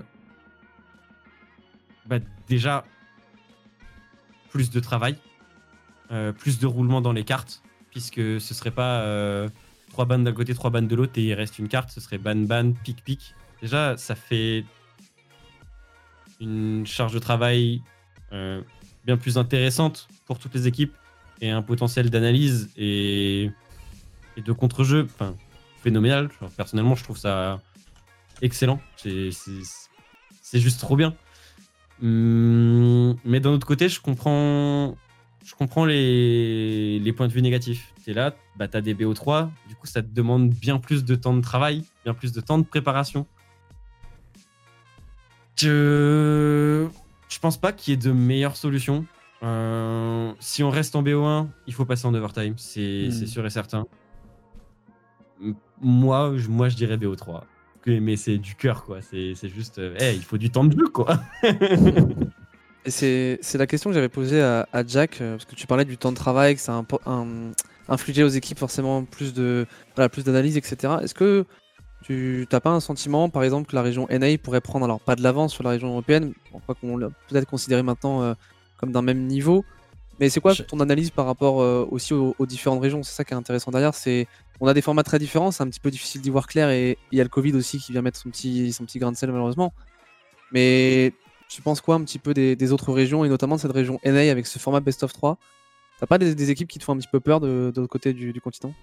bah, déjà, plus de travail, euh, plus de roulement dans les cartes puisque ce serait pas euh, trois bandes d'un côté, trois bandes de l'autre et il reste une carte, ce serait ban ban, pic pic. Déjà, ça fait une charge de travail euh, bien plus intéressante pour toutes les équipes et un potentiel d'analyse et, de contre-jeu phénoménal. Personnellement, je trouve ça excellent. C'est juste trop bien. Hum, mais d'un autre côté, je comprends, je comprends les, les points de vue négatifs. Tu es là, bah, tu as des BO3, du coup, ça te demande bien plus de temps de travail, bien plus de temps de préparation. Je, je pense pas qu'il y ait de meilleure solution. Euh, si on reste en BO1, il faut passer en overtime, c'est c'est sûr et certain. Moi, je, moi, je dirais BO3. Mais c'est du cœur, quoi. C'est juste, euh, il faut du temps de jeu, quoi. C'est la question que j'avais posée à, Jack, euh, parce que tu parlais du temps de travail, que ça infligeait aux équipes forcément plus de voilà, plus d'analyse, etc. Est-ce que tu n'as pas un sentiment, par exemple, que la région NA pourrait prendre, alors pas de l'avance sur la région européenne, quoi qu'on peut-être considéré maintenant euh, comme d'un même niveau, mais c'est quoi ton analyse par rapport euh, aussi aux, aux différentes régions? C'est ça qui est intéressant derrière, c'est on a des formats très différents, c'est un petit peu difficile d'y voir clair, et il y a le Covid aussi qui vient mettre son petit, son petit grain de sel malheureusement. Mais tu penses quoi un petit peu des, des autres régions et notamment de cette région NA avec ce format best of 3 T'as pas des, des équipes qui te font un petit peu peur de, de l'autre côté du, du continent?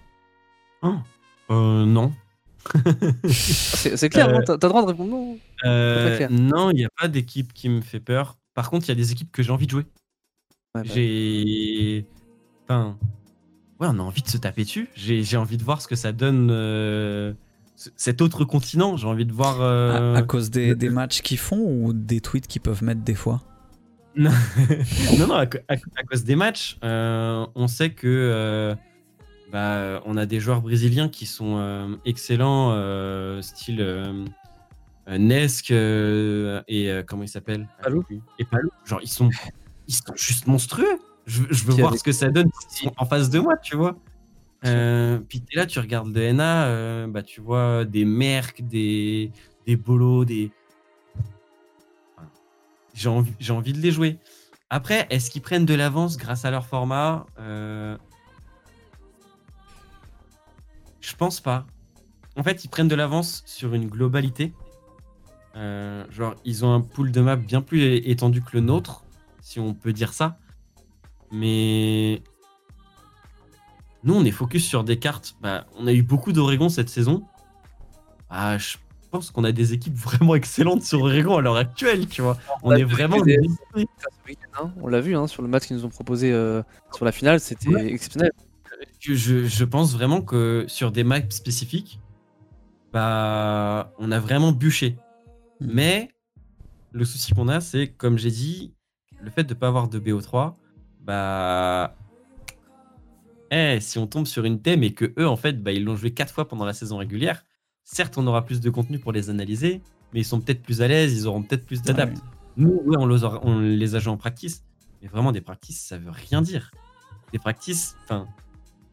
Euh, non. Ah, C'est clair, Euh, non T'as le droit de répondre non Euh, clair. non, il n'y a pas d'équipe qui me fait peur. Par contre, il y a des équipes que j'ai envie de jouer. Ouais, bah, J'ai. Enfin. Ouais, on a envie de se taper dessus. J'ai j'ai envie de voir ce que ça donne euh, cet autre continent. J'ai envie de voir. Euh, à, cause des, des matchs qu'ils font ou des tweets qu'ils peuvent mettre des fois? Non, non, à, cause des matchs. Euh, on sait que euh, bah, on a des joueurs brésiliens qui sont excellents, style Nesk et comment il s'appelle? Et Palou. Genre, ils sont, ils sont juste monstrueux. Je, veux voir ce que ça donne en face de moi, tu vois. Euh, puis là, tu regardes le NA, euh, bah, tu vois des Merck, des, des Bolo, des. J'ai envie, j'ai envie de les jouer. Après, est-ce qu'ils prennent de l'avance grâce à leur format euh... Je pense pas. En fait, ils prennent de l'avance sur une globalité. Genre, ils ont un pool de maps bien plus étendu que le nôtre, si on peut dire ça. Mais nous, on est focus sur des cartes. Bah, on a eu beaucoup d'Oregon cette saison. Ah, je pense qu'on a des équipes vraiment excellentes sur Oregon à l'heure actuelle, tu vois. On, est vraiment. On l'a vu hein, sur le match qu'ils nous ont proposé euh, sur la finale, c'était exceptionnel. Je, pense vraiment que sur des maps spécifiques, bah, on a vraiment bûché. Hmm. Mais le souci qu'on a, c'est, comme j'ai dit, le fait de ne pas avoir de BO3, bah, eh, si on tombe sur une thème et que eux, en fait, bah, ils l'ont joué quatre fois pendant la saison régulière, certes, on aura plus de contenu pour les analyser, mais ils sont peut-être plus à l'aise, ils auront peut-être plus d'adaptes. Nous, on, les on les a joués en practice, mais vraiment, des practices, ça veut rien dire. Des practices, enfin,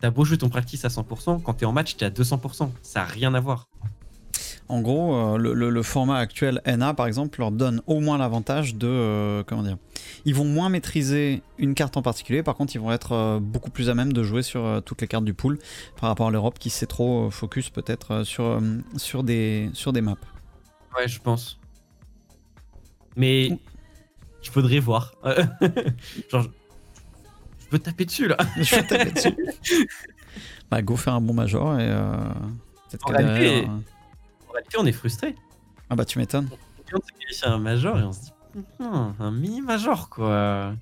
t'as beau jouer ton practice à 100%, quand t'es en match, t'es à 200%. Ça n'a rien à voir. En gros, euh, le, format actuel NA, par exemple, leur donne au moins l'avantage de. Euh, comment dire Ils vont moins maîtriser une carte en particulier, par contre, ils vont être euh, beaucoup plus à même de jouer sur toutes les cartes du pool par rapport à l'Europe qui s'est trop focus peut-être sur, sur, des, sur des maps. Ouais, je pense. Mais il faudrait voir. Genre, je peux taper dessus là. je peux taper dessus. bah, go faire un bon major et peut-être que derrière on est frustré. Ah bah tu m'étonnes. On un major et on se dit, un mini major quoi.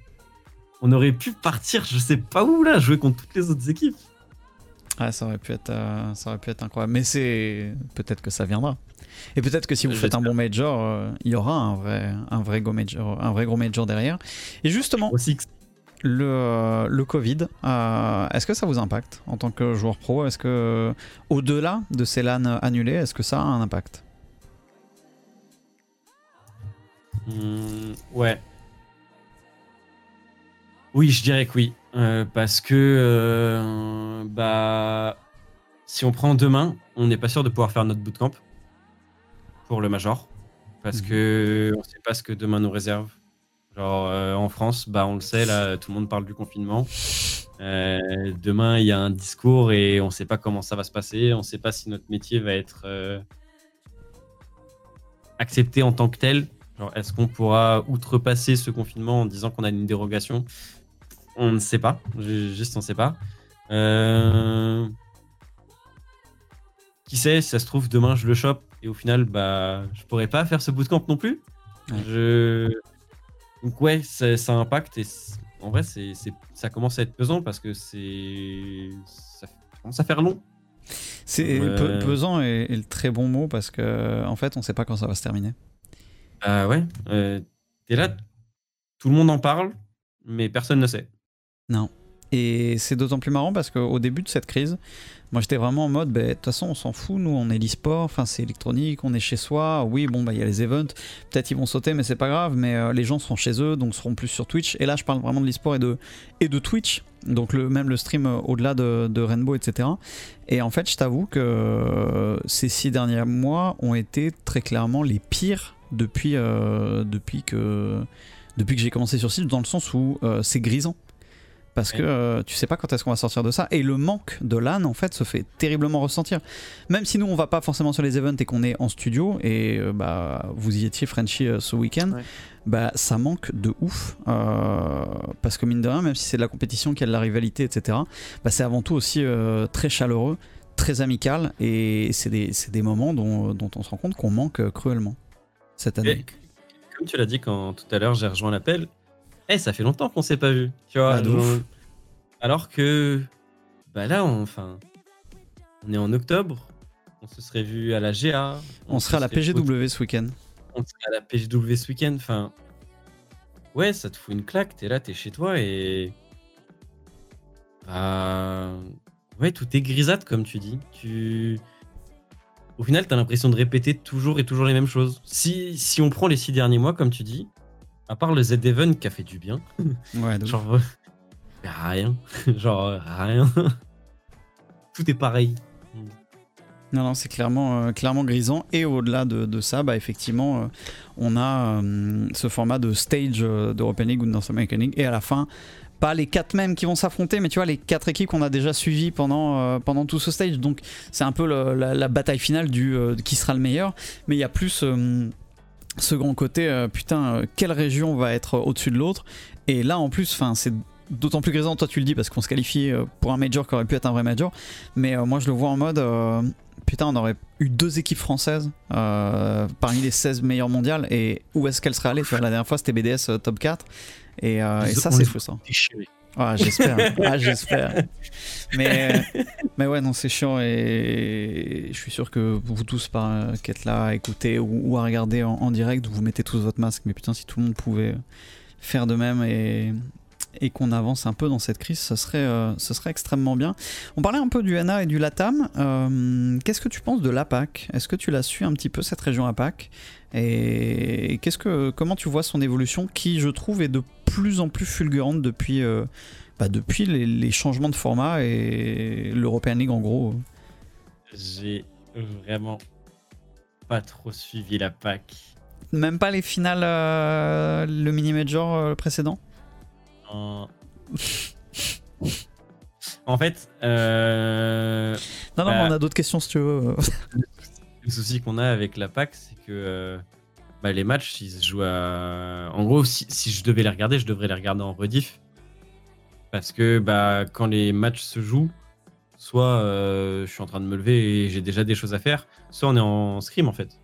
On aurait pu partir, je sais pas où là, jouer contre toutes les autres équipes. Ah, ça aurait pu être, euh, ça aurait pu être incroyable. Mais c'est peut-être que ça viendra. Et peut-être que si vous faites un bon major, euh, il y aura un vrai, un vrai go major, un vrai gros major derrière. Et justement, le, euh, le Covid, est-ce que ça vous impacte en tant que joueur pro? Est-ce que au-delà de ces LAN annulés, est-ce que ça a un impact? Hmm, Ouais. Oui, je dirais que oui. Euh, parce que euh, bah, si on prend demain, on n'est pas sûr de pouvoir faire notre bootcamp pour le Major. Parce mhm. que on ne sait pas ce que demain nous réserve. Genre euh, en France, bah on le sait, là, tout le monde parle du confinement. demain, il y a un discours et on ne sait pas comment ça va se passer. On ne sait pas si notre métier va être accepté en tant que tel. Est-ce qu'on pourra outrepasser ce confinement en disant qu'on a une dérogation? On ne sait pas. Juste, on ne sait pas. Euh, qui sait, si ça se trouve, demain, je le chope et au final, bah, je pourrais pas faire ce bootcamp non plus. Je... Donc, ouais, ça, ça impacte et en vrai, c'est, ça commence à être pesant parce que c'est. Ça commence à faire long. C'est pesant et, le très bon mot parce que en fait, on sait pas quand ça va se terminer. Ah ouais. Euh, et là, tout le monde en parle, mais personne ne sait. Non. Et c'est d'autant plus marrant parce qu'au début de cette crise, moi j'étais vraiment en mode, bah, de toute façon on s'en fout, nous on est l'e-sport, enfin c'est électronique, on est chez soi, oui bon bah il y a les events, peut-être ils vont sauter mais c'est pas grave, mais euh, les gens seront chez eux donc seront plus sur Twitch. Et là je parle vraiment de l'e-sport et de, et de Twitch, donc même le stream euh, au-delà de, Rainbow etc. Et en fait je t'avoue que euh, ces six derniers mois ont été très clairement les pires depuis, depuis que, depuis que j'ai commencé sur site, dans le sens où c'est grisant parce que euh, tu sais pas quand est-ce qu'on va sortir de ça. Et le manque de LAN, en fait, se fait terriblement ressentir. Même si nous, on va pas forcément sur les events et qu'on est en studio, et euh, bah, vous y étiez, Frenchy, euh, ce week-end, bah, ça manque de ouf. parce que mine de rien, même si c'est de la compétition, qu'il y a de la rivalité, etc., bah, c'est avant tout aussi très chaleureux, très amical, et c'est des, des, moments dont, dont, on se rend compte qu'on manque cruellement cette année. comme tu l'as dit quand tout à l'heure j'ai rejoint l'appel, eh, ça fait longtemps qu'on s'est pas vu. Tu vois, alors que bah là, on, enfin, on est en octobre, On se serait vu à la GA. On, serait à la PGW ce week-end. On serait à la PGW ce week-end. Enfin, ouais, ça te fout une claque. T'es là, t'es chez toi et. Bah. Ouais, tout est grisâtre, comme tu dis. Tu. Au final, t'as l'impression de répéter toujours et toujours les mêmes choses. Si, si on prend les six derniers mois, comme tu dis, à part le Z-Even qui a fait du bien, Ouais, donc- genre. rien. genre, rien. tout est pareil. Non, non, c'est clairement, euh, clairement grisant. Et au-delà de, de ça, bah, effectivement, euh, on a euh, ce format de stage d'European League ou de North American League. Et à la fin, pas les quatre mêmes qui vont s'affronter, mais tu vois, les quatre équipes qu'on a déjà suivies pendant, euh, tout ce stage. Donc, c'est un peu la, bataille finale du euh, qui sera le meilleur. Mais il y a plus euh, ce grand côté, putain, quelle région va être au-dessus de l'autre. Et là, en plus, c'est d'autant plus grisant, toi tu le dis, parce qu'on se qualifie pour un major qui aurait pu être un vrai major. Mais moi, je le vois en mode. Putain, on aurait eu deux équipes françaises parmi les 16 meilleures mondiales. Et où est-ce qu'elles seraient allées? La dernière fois, c'était BDS top 4. Et, euh, et ça, c'est frustrant. Ah, j'espère. ah, j'espère. Mais, mais ouais, non, c'est chiant. Et je suis sûr que vous tous par, euh, qui êtes là à écouter ou, ou à regarder en, en direct, vous mettez tous votre masque. Mais putain, si tout le monde pouvait faire de même et, et qu'on avance un peu dans cette crise, ce serait, euh, ce serait extrêmement bien. On parlait un peu du NA et du LATAM. Euh, Qu'est-ce que tu penses de l'APAC? Est-ce que tu l'as su un petit peu, cette région APAC Et qu'est-ce que, comment tu vois son évolution qui, je trouve, est de plus en plus fulgurante depuis, euh, bah, depuis les, les changements de format et l'European League en gros? J'ai vraiment pas trop suivi la PAC. Même pas les finales, euh, le mini-major euh, précédent? En... en fait, Non, non, Bah. mais on a d'autres questions si tu veux. le souci qu'on a avec la PAC, c'est que euh, bah, les matchs, ils se jouent à. En gros, si, si je devais les regarder, je devrais les regarder en rediff. Parce que bah, quand les matchs se jouent, soit euh, je suis en train de me lever et j'ai déjà des choses à faire, soit on est en scrim en fait.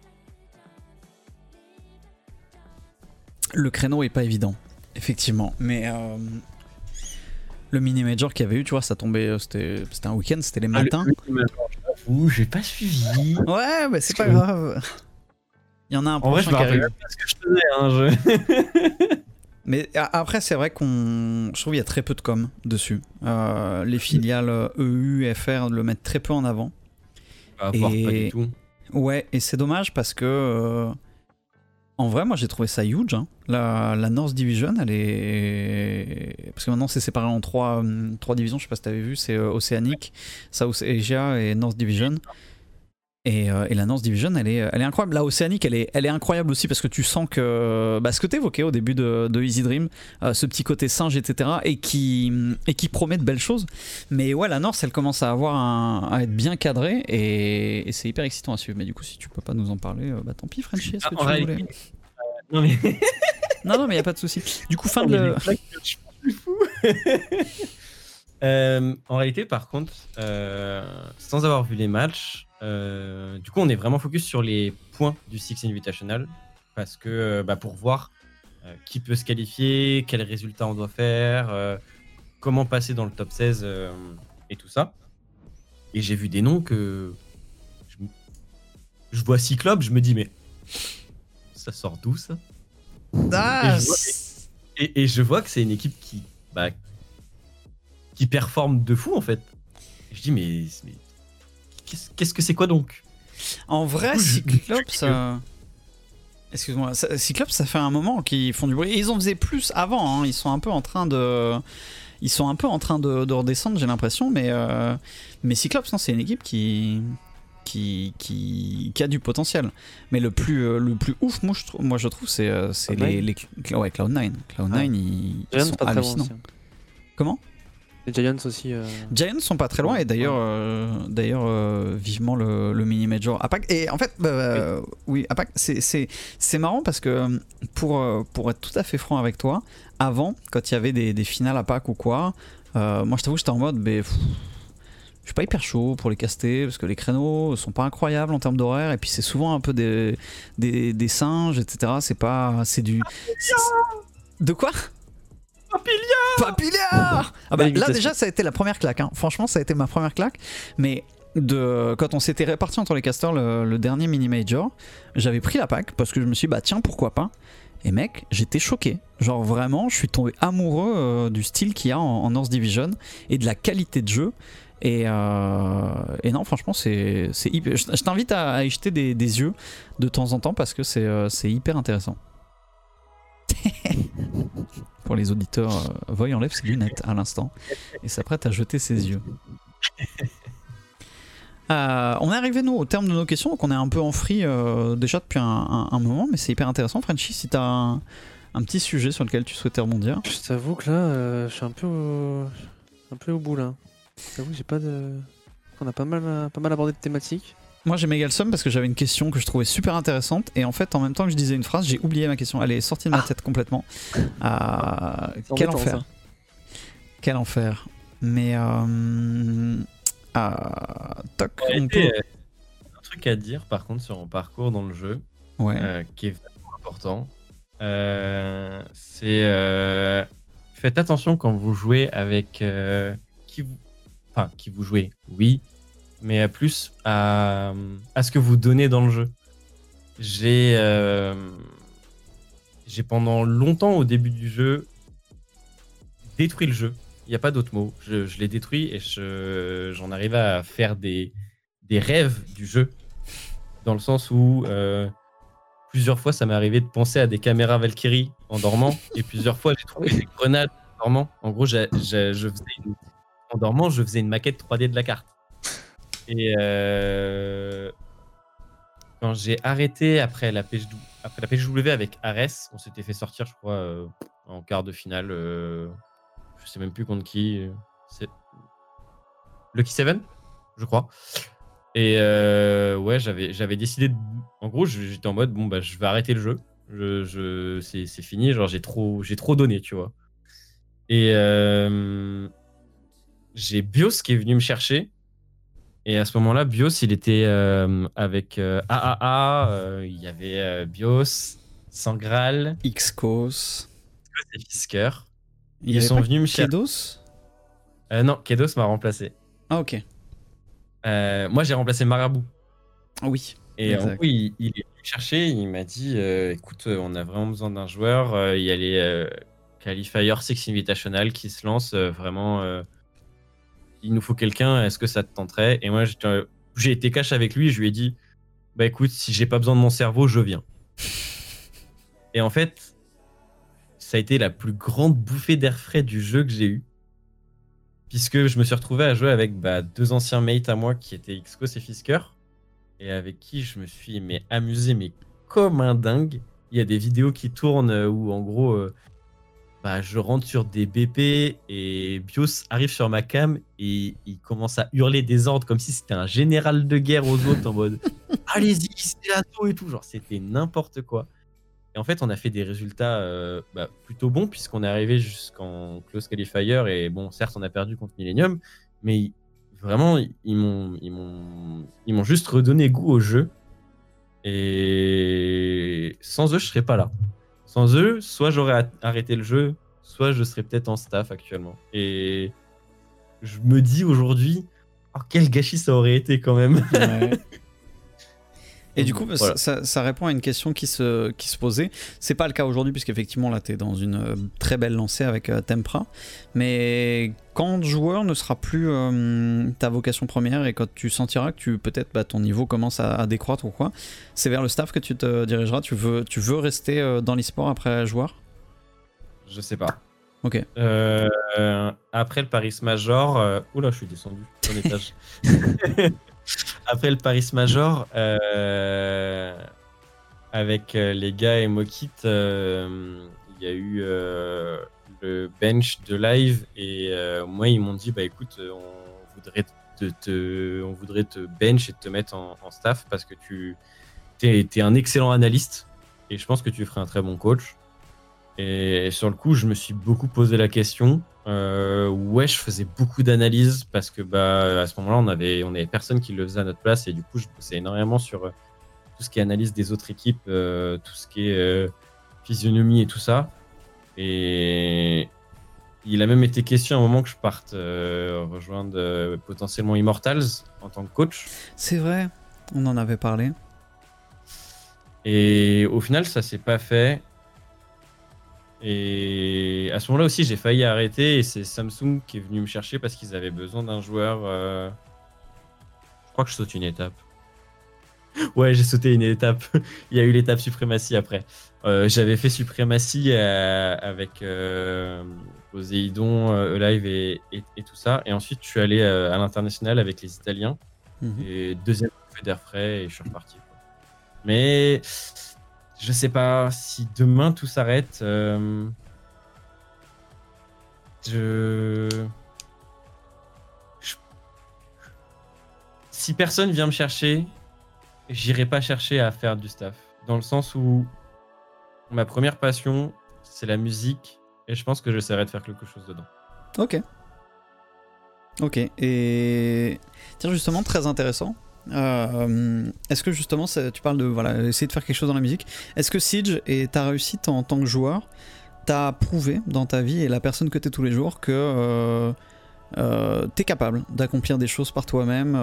Le créneau est pas évident, effectivement. Mais euh, le mini-major qu'il y avait eu, tu vois, ça tombait, c'était c'était un week-end, c'était les matins. Ouh, j'ai pas suivi. Ouais, mais c'est pas grave. Il y en a un En vrai, je qui arrive. même pas ce que je faisais. Hein, je... Mais a- après, c'est vrai qu'on. Je trouve qu'il y a très peu de com dessus. Euh, les filiales euh, EU, FR le mettent très peu en avant. Et- pas du tout. Ouais, et c'est dommage parce que. euh, en vrai, moi j'ai trouvé ça huge. hein. La, la North Division, elle est. Parce que maintenant c'est séparé en trois, trois divisions, je sais pas si t'avais vu, c'est Océanique, South Asia et North Division. Et, euh, et la North Division, elle est, elle est incroyable. La Océanique, elle est, elle est incroyable aussi parce que tu sens que. Bah, ce que t'évoquais au début de, de Easy Dream, euh, ce petit côté singe, etc., et qui, et qui promet de belles choses. Mais ouais, la North, elle commence à avoir un, à être bien cadrée et, et c'est hyper excitant à suivre. Mais du coup, si tu peux pas nous en parler, euh, bah tant pis, Frenchy, est-ce Ah, que tu voulais euh, non mais. Non, non, mais y a pas de souci. Du coup, fin de. Le- fou. En réalité, par contre, sans avoir vu les matchs, euh, du coup, on est vraiment focus sur les points du Six Invitational parce que euh, bah, pour voir euh, qui peut se qualifier, quels résultats on doit faire, comment passer dans le top 16 euh, et tout ça. Et j'ai vu des noms que je, vois Cyclope, je me dis mais ça sort d'où ça? Et je vois- que c'est une équipe qui, bah, qui performe de fou en fait. Je dis mais, mais qu'est-ce que c'est quoi donc? En vrai, je- euh, Excuse-moi, ça- Cyclops, ça fait un moment qu'ils font du bruit. Et ils en faisaient plus avant. hein. Ils sont un peu en train de. Ils sont un peu en train de, de redescendre, j'ai l'impression. Mais, euh, mais Cyclops, non, c'est une équipe qui. Qui, qui, qui a du potentiel. Mais le plus, euh, le plus ouf, moi je, trouve, moi, je trouve, c'est euh, c'est les, les. Ouais, Cloud9. Cloud9, Ouais. ils, ils sont pas très loin hallucinants. aussi. Comment? Les Giants aussi. euh, Giants sont pas très loin et d'ailleurs, euh, d'ailleurs euh, vivement le, le mini major APAC. Et en fait, bah, euh, oui, APAC, c'est- c'est c'est marrant parce que pour, pour être tout à fait franc avec toi, avant, quand il y avait des, des finales APAC ou quoi, moi je t'avoue, j'étais en mode, mais, pff, je suis pas hyper chaud pour les caster parce que les créneaux sont pas incroyables en termes d'horaire et puis c'est souvent un peu des, des, des singes, etc. C'est pas. C'est du. De quoi? Papillard Ah bah Belle là imitation. déjà ça a été la première claque, hein. franchement ça a été ma première claque, mais de quand on s'était répartis entre les casters le, le dernier mini major, j'avais pris la pack parce que je me suis dit bah tiens pourquoi pas? Et mec, j'étais choqué. Genre vraiment, je suis tombé amoureux euh, du style qu'il y a en, en North Division et de la qualité de jeu. Et, euh, et non, franchement, c'est hyper. Je, je t'invite à, à y jeter des, des yeux de temps en temps parce que c'est euh, c'est hyper intéressant. Pour les auditeurs, euh, Voy enlève ses lunettes à l'instant et s'apprête à jeter ses yeux. Euh, on est arrivé nous au terme de nos questions, donc on est un peu en free euh, déjà depuis un, moment, mais c'est hyper intéressant. Frenchy, si t'as un, petit sujet sur lequel tu souhaitais rebondir. Je t'avoue que là, je suis un peu au... un peu au bout là. Je t'avoue que j'ai pas de. On a pas mal, pas mal abordé de thématiques. Moi j'ai méga le seum parce que j'avais une question que je trouvais super intéressante et en fait en même temps que je disais une phrase j'ai oublié ma question. Elle est sortie de ma Ah. tête complètement. Euh, quel enfer. ça. Quel enfer. Mais euh, euh, toc, on peut. Euh, un truc à dire par contre sur mon parcours dans le jeu, Ouais. euh, qui est vraiment important, euh, c'est euh, faites attention quand vous jouez avec euh, qui vous, enfin qui vous jouez, oui, mais plus à, à ce que vous donnez dans le jeu. J'ai euh, j'ai pendant longtemps au début du jeu détruit le jeu. Il n'y a pas d'autre mot. Je, je l'ai détruit et je- j'en arrivais à faire des, des rêves du jeu. Dans le sens où euh, plusieurs fois ça m'est arrivé de penser à des caméras Valkyrie en dormant et plusieurs fois j'ai trouvé des grenades en dormant. En gros, j'ai- j'ai- je faisais une- en dormant, je faisais une maquette 3D de la carte. Et euh, quand j'ai arrêté après la, PHW, après la avec Ares, on s'était fait sortir, je crois, euh, en quart de finale. euh, je sais même plus contre qui. euh, C'est Lucky Seven, je crois. Et ouais, j'avais j'avais décidé. De... En gros, j'étais en mode bon bah je vais arrêter le jeu. Je, je c'est c'est fini. Genre j'ai trop j'ai trop donné, tu vois. Et j'ai Bios qui est venu me chercher. Et à ce moment-là, Bios, il était euh, avec euh, AAA. euh, il y avait euh, Bios, Sangral, Xcos. et Fisker. Il Ils sont venus me chercher. Kedos Euh, non, Kedos m'a remplacé. Ah ok. Euh, moi, j'ai remplacé Marabout. Oui. Et en gros, il, il est venu me chercher, il m'a dit euh, écoute, euh, on a vraiment besoin d'un joueur. euh, Il y a les euh, Qualifier Six Invitational qui se lancent. euh, vraiment, euh, il nous faut quelqu'un. Est-ce que ça te tenterait? Et moi, j'ai été cash avec lui. Je lui ai dit bah écoute, si j'ai pas besoin de mon cerveau, je viens. Et en fait, ça a été la plus grande bouffée d'air frais du jeu que j'ai eu. Puisque je me suis retrouvé à jouer avec bah, deux anciens mates à moi qui étaient Xcos et Fisker et avec qui je me suis mais amusé mais comme un dingue. Il y a des vidéos qui tournent euh, où en gros euh, bah, je rentre sur des BP et Bios arrive sur ma cam et il commence à hurler des ordres comme si c'était un général de guerre aux autres en mode allez-y c'est l'assaut et tout genre c'était n'importe quoi. Et en fait on a fait des résultats euh, bah, plutôt bons puisqu'on est arrivé jusqu'en close qualifier et bon certes on a perdu contre Millennium mais vraiment, ils m'ont, ils m'ont, ils m'ont juste redonné goût au jeu. Et sans eux, je serais pas là. Sans eux, soit j'aurais arrêté le jeu, soit je serais peut-être en staff actuellement. Et je me dis aujourd'hui, oh, quel gâchis ça aurait été quand même. Ouais. Et du coup, Voilà. ça, ça répond à une question qui se, qui se posait. C'est pas le cas aujourd'hui, puisqu'effectivement, là, tu es dans une euh, très belle lancée avec euh, Tempra. Mais quand le joueur ne sera plus euh, ta vocation première et quand tu sentiras que tu peut-être bah, ton niveau commence à, à décroître ou quoi, c'est vers le staff que tu te dirigeras. Tu veux, tu veux rester euh, dans l'e-sport après joueur? Je sais pas. Ok. Euh, après le Paris Major, euh, oula, je suis descendu sur l'étage. après le Paris Major, euh, avec euh, les gars et Mokit, euh, il y a eu le bench de live et moi ils m'ont dit bah écoute, on voudrait te, te- on voudrait te bench et te mettre en, staff parce que tu es, un excellent analyste et je pense que tu ferais un très bon coach. Et sur le coup, je me suis beaucoup posé la question. Euh, ouais, je faisais beaucoup d'analyses parce que bah, à ce moment-là, on avait, on avait personne qui le faisait à notre place et du coup, je bossais énormément sur euh, tout ce qui est analyse des autres équipes, euh, tout ce qui est physionomie et tout ça. Et Il a même été question à un moment que je parte rejoindre potentiellement Immortals en tant que coach. C'est vrai, on en avait parlé. Et au final, ça s'est pas fait. Et à ce moment-là aussi, j'ai failli arrêter et c'est Samsung qui est venu me chercher parce qu'ils avaient besoin d'un joueur. euh, Je crois que je saute une étape. Ouais, j'ai sauté une étape. Il y a eu l'étape suprématie après. Euh, J'avais fait suprématie euh, avec euh, Poséidon, Alive et, et- et tout ça. Et ensuite, je suis allé à l'international avec les Italiens. Mhm. Et deuxième fait d'air frais et je suis reparti. Mais je sais pas si demain tout s'arrête. euh, je... je- Si personne vient me chercher, j'irai pas chercher à faire du staff. Dans le sens où ma première passion, c'est la musique. Et je pense que j'essaierai de faire quelque chose dedans. Ok. Ok, et tiens justement très intéressant. Euh, Est-ce que justement ça- tu parles de voilà essayer de faire quelque chose dans la musique Est-ce que Siege et ta réussite en tant que joueur t'a prouvé dans ta vie et la personne que t'es tous les jours que euh, euh, t'es capable d'accomplir des choses par toi-même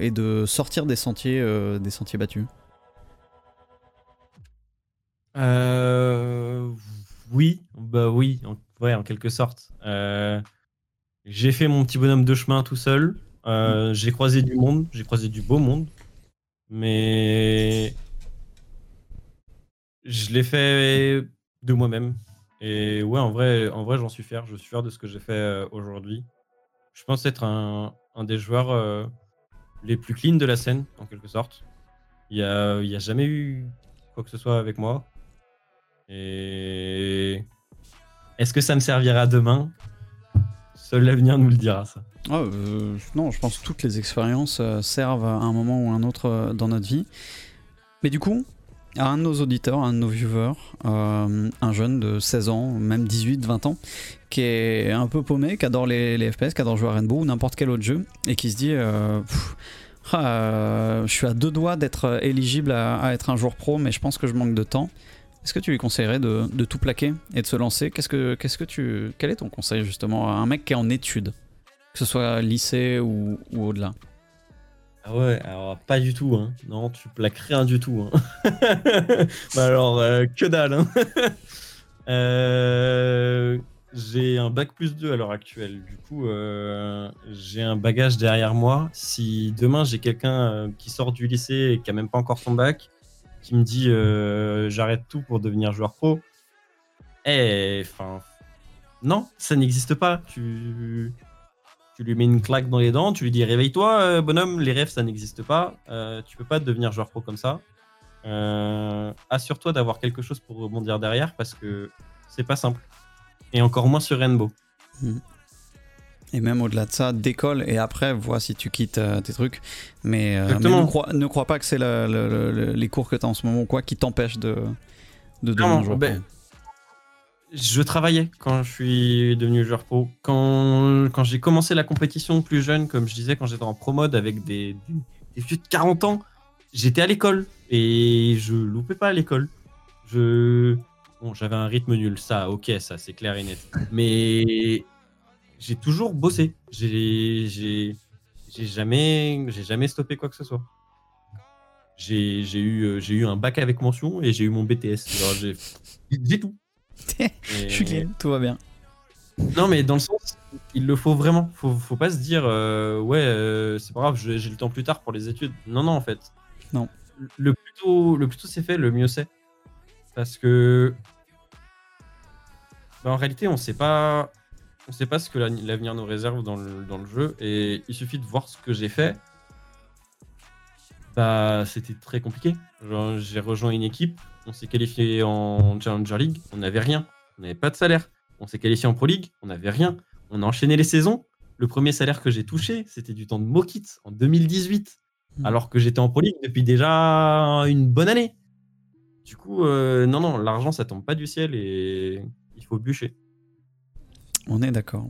et de sortir des sentiers des sentiers battus? Oui, bah oui, en, ouais, en quelque sorte. J'ai fait mon petit bonhomme de chemin tout seul. Euh, j'ai croisé du monde, j'ai croisé du beau monde, mais je l'ai fait de moi-même. Et ouais, en vrai, en vrai, j'en suis fier. Je suis fier de ce que j'ai fait euh, aujourd'hui. Je pense être un, un des joueurs euh, les plus clean de la scène, en quelque sorte. Il y a, il y a jamais eu quoi que ce soit avec moi. Et est-ce que ça me servira demain? Seul l'avenir nous le dira, ça. Ah, euh, non, je pense que toutes les expériences euh, servent à un moment ou un autre euh, dans notre vie. Mais du coup, à un de nos auditeurs, un de nos viewers, un jeune de 16 ans, même 18, 20 ans, qui est un peu paumé, qui adore les, FPS, qui adore jouer à Rainbow ou n'importe quel autre jeu, et qui se dit ah, Je suis à deux doigts d'être éligible à, à être un joueur pro, mais je pense que je manque de temps. Est-ce que tu lui conseillerais de, tout plaquer et de se lancer Qu'est-ce que, tu, Quel est ton conseil justement à un mec qui est en études que ce soit lycée ou, au-delà? Ah ouais, alors pas du tout, hein. Non, tu plaques rien du tout, hein. bah alors, euh, que dalle, hein. Euh, j'ai un bac plus 2 à l'heure actuelle. Du coup, euh, j'ai un bagage derrière moi. Si demain j'ai quelqu'un qui sort du lycée et qui a même pas encore son bac, me dit euh, j'arrête tout pour devenir joueur pro, eh, enfin, non, ça n'existe pas. Tu, lui mets une claque dans les dents, tu lui dis réveille-toi, euh, bonhomme, les rêves ça n'existe pas. Euh, tu peux pas devenir joueur pro comme ça. Assure-toi d'avoir quelque chose pour rebondir derrière parce que c'est pas simple. Et encore moins sur Rainbow. Et même au-delà de ça, décolle et après, vois si tu quittes euh, tes trucs. Mais, euh, mais ne, crois, ne crois pas que c'est le- le- le- les cours que tu as en ce moment ou quoi qui t'empêchent de, de devenir Clairement, joueur ben, pro. Je travaillais quand je suis devenu joueur pro. Quand, quand j'ai commencé la compétition plus jeune, comme je disais, quand j'étais en pro mode avec des, des, des vieux de 40 ans, j'étais à l'école et je loupais pas à l'école. Je... Bon, j'avais un rythme nul, ça, ok, ça, c'est clair et net. Mais j'ai toujours bossé. J'ai jamais, jamais stoppé quoi que ce soit. J'ai eu, euh, eu un bac avec mention et j'ai eu mon BTS. J'ai tout. Je suis clean, tout va bien. Non, mais dans le sens, il le faut vraiment. Faut, faut pas se dire, euh, ouais, euh, c'est pas grave, j'ai j'ai le temps plus tard pour les études. Non, non, en fait. Non. Le plus tôt, le plus tôt c'est fait, le mieux c'est. Parce que. bah, en réalité, on sait pas. On sait pas ce que la- l'avenir nous réserve dans le, dans le jeu. Et il suffit de voir ce que j'ai fait. Bah, c'était très compliqué. J'ai rejoint une équipe, on s'est qualifié en Challenger League, on n'avait rien, on n'avait pas de salaire. On s'est qualifié en Pro League, on n'avait rien. On a enchaîné les saisons. Le premier salaire que j'ai touché, c'était du temps de Mokit en 2018, Mhm. alors que j'étais en Pro League depuis déjà une bonne année. Du coup, euh, non, non, l'argent, ça tombe pas du ciel et il faut bûcher. On est d'accord.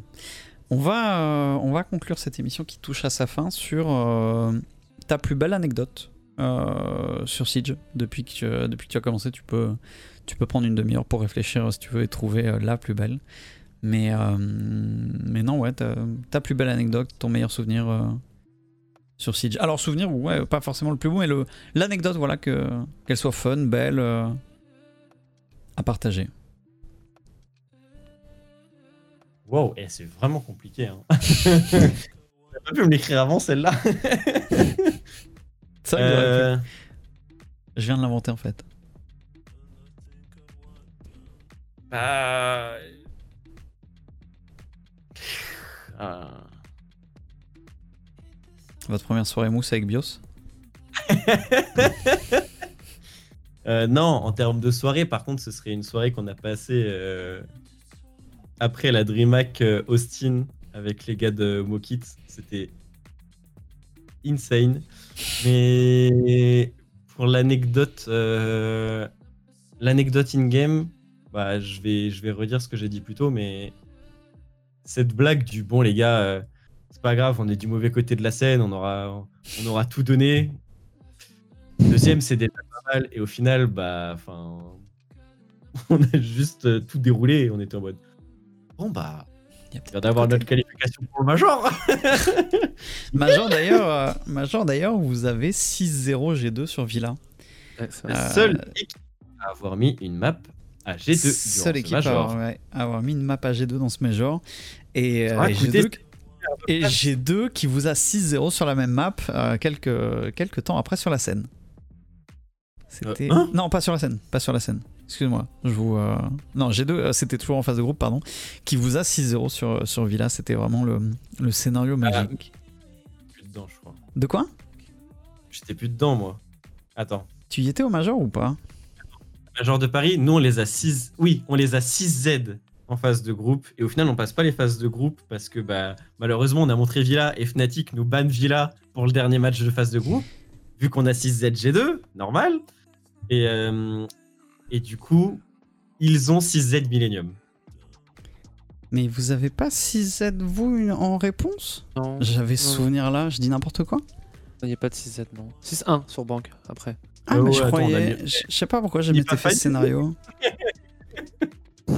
On va, euh, on va conclure cette émission qui touche à sa fin sur euh, ta plus belle anecdote euh, sur Siege. Depuis que, depuis que tu as commencé, tu peux, prendre une demi-heure pour réfléchir si tu veux et trouver la plus belle. Mais, non, ouais, ta, plus belle anecdote, ton meilleur souvenir sur Siege. Alors, souvenir, ouais, pas forcément le plus beau, mais l'anecdote, voilà, que qu'elle soit fun, belle, à partager. Wow, et c'est vraiment compliqué. Hein. T'as pas pu me l'écrire avant celle-là. Ça, il aurait pu. Euh, Je viens de l'inventer en fait. bah... Ah. Votre première soirée mousse avec Bios Euh, non, en termes de soirée, par contre, ce serait une soirée qu'on a passée euh, après la DreamHack euh, Austin avec les gars de Mokit. C'était insane. Mais pour l'anecdote, euh, l'anecdote in-game, bah, je, vais, je vais redire ce que j'ai dit plus tôt, mais cette blague du bon, les gars, euh, c'est pas grave, on est du mauvais côté de la scène, on aura, on aura tout donné. Deuxième, c'est déjà pas mal, et au final, bah, on a juste tout déroulé et on était en mode, bon, bah, Il y a il vient d'avoir notre qualification pour le Major. Major d'ailleurs, euh, Major d'ailleurs, vous avez 6-0 G2 sur Villa. C'est La. Euh, seule équipe à avoir mis une map à G2 durant Seule ce équipe à Major. avoir, ouais, à avoir mis une map à G2 dans ce Major. Et, euh, va et coûter G2, et G2 qui vous a 6-0 sur la même map euh, quelques, quelques temps après sur la scène. C'était. Euh, hein? Non, pas sur la scène. Pas sur la scène. Excusez-moi. Je vous. euh, Non, G2, euh, c'était toujours en phase de groupe, pardon. Qui vous a 6-0 sur, sur Villa. C'était vraiment le, le scénario magique. plus dedans, je crois. De quoi? J'étais plus dedans, moi. Attends. Tu y étais au Major ou pas? Major de Paris, nous, on les a 6. Oui, on les a 6 Z en phase de groupe. Et au final, on passe pas les phases de groupe parce que, bah, malheureusement, on a montré Villa et Fnatic nous bannent Villa pour le dernier match de phase de groupe. Vu qu'on a 6 Z G2, normal. Et, euh, et du coup, ils ont 6 Z Millennium. Mais vous avez pas 6Z vous une- en réponse Non, J'avais Non. ce souvenir là, je dis n'importe quoi il n'y a pas de 6Z, non. 6-1 sur banque, après. Ah, Ouais, mais je attends, on a croyais. mis- Je je sais pas pourquoi j'ai dit m'étais pas fait ce scénario.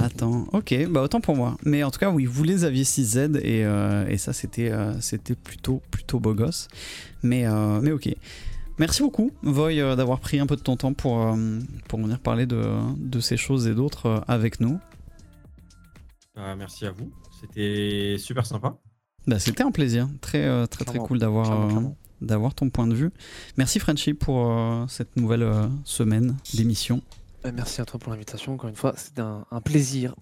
Attends, ok, bah autant pour moi. Mais en tout cas, oui, vous les aviez 6Z et, euh, et ça, c'était euh, c'était plutôt, plutôt beau gosse. Mais, euh, mais ok. Merci beaucoup, Voy, euh, d'avoir pris un peu de ton temps pour, euh, pour venir parler de, de ces choses et d'autres euh, avec nous. Ah, merci à vous. C'était super sympa. Bah, c'était un plaisir. Très, euh, très, très cool d'avoir euh, d'avoir ton point de vue. Merci, Frenchy, pour euh, cette nouvelle euh, semaine d'émission. Euh, Merci à toi pour l'invitation, encore une fois. C'était un, un plaisir.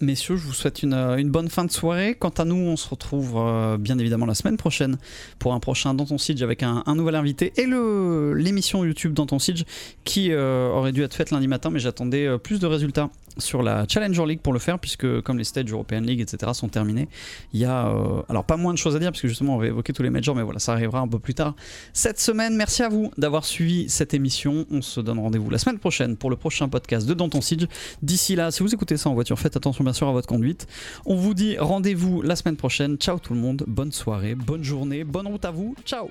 Messieurs, je vous souhaite une, euh, une bonne fin de soirée. Quant à nous, on se retrouve euh, bien évidemment la semaine prochaine pour un prochain Dans ton Siege avec un, nouvel invité et l'émission YouTube Dans ton Siege qui euh, aurait dû être faite lundi matin, mais j'attendais plus de résultats sur la Challenger League pour le faire, puisque comme les stages European League, etc. sont terminés, il y a euh, alors pas moins de choses à dire, puisque justement on va évoquer tous les majors, mais voilà, ça arrivera un peu plus tard cette semaine. Merci à vous d'avoir suivi cette émission. On se donne rendez-vous la semaine prochaine pour le prochain podcast de Dans ton Siege. D'ici là, si vous écoutez ça en voiture, faites attention bien sûr à votre conduite. On vous dit rendez-vous la semaine prochaine. Ciao tout le monde, bonne soirée, bonne journée, bonne route à vous. Ciao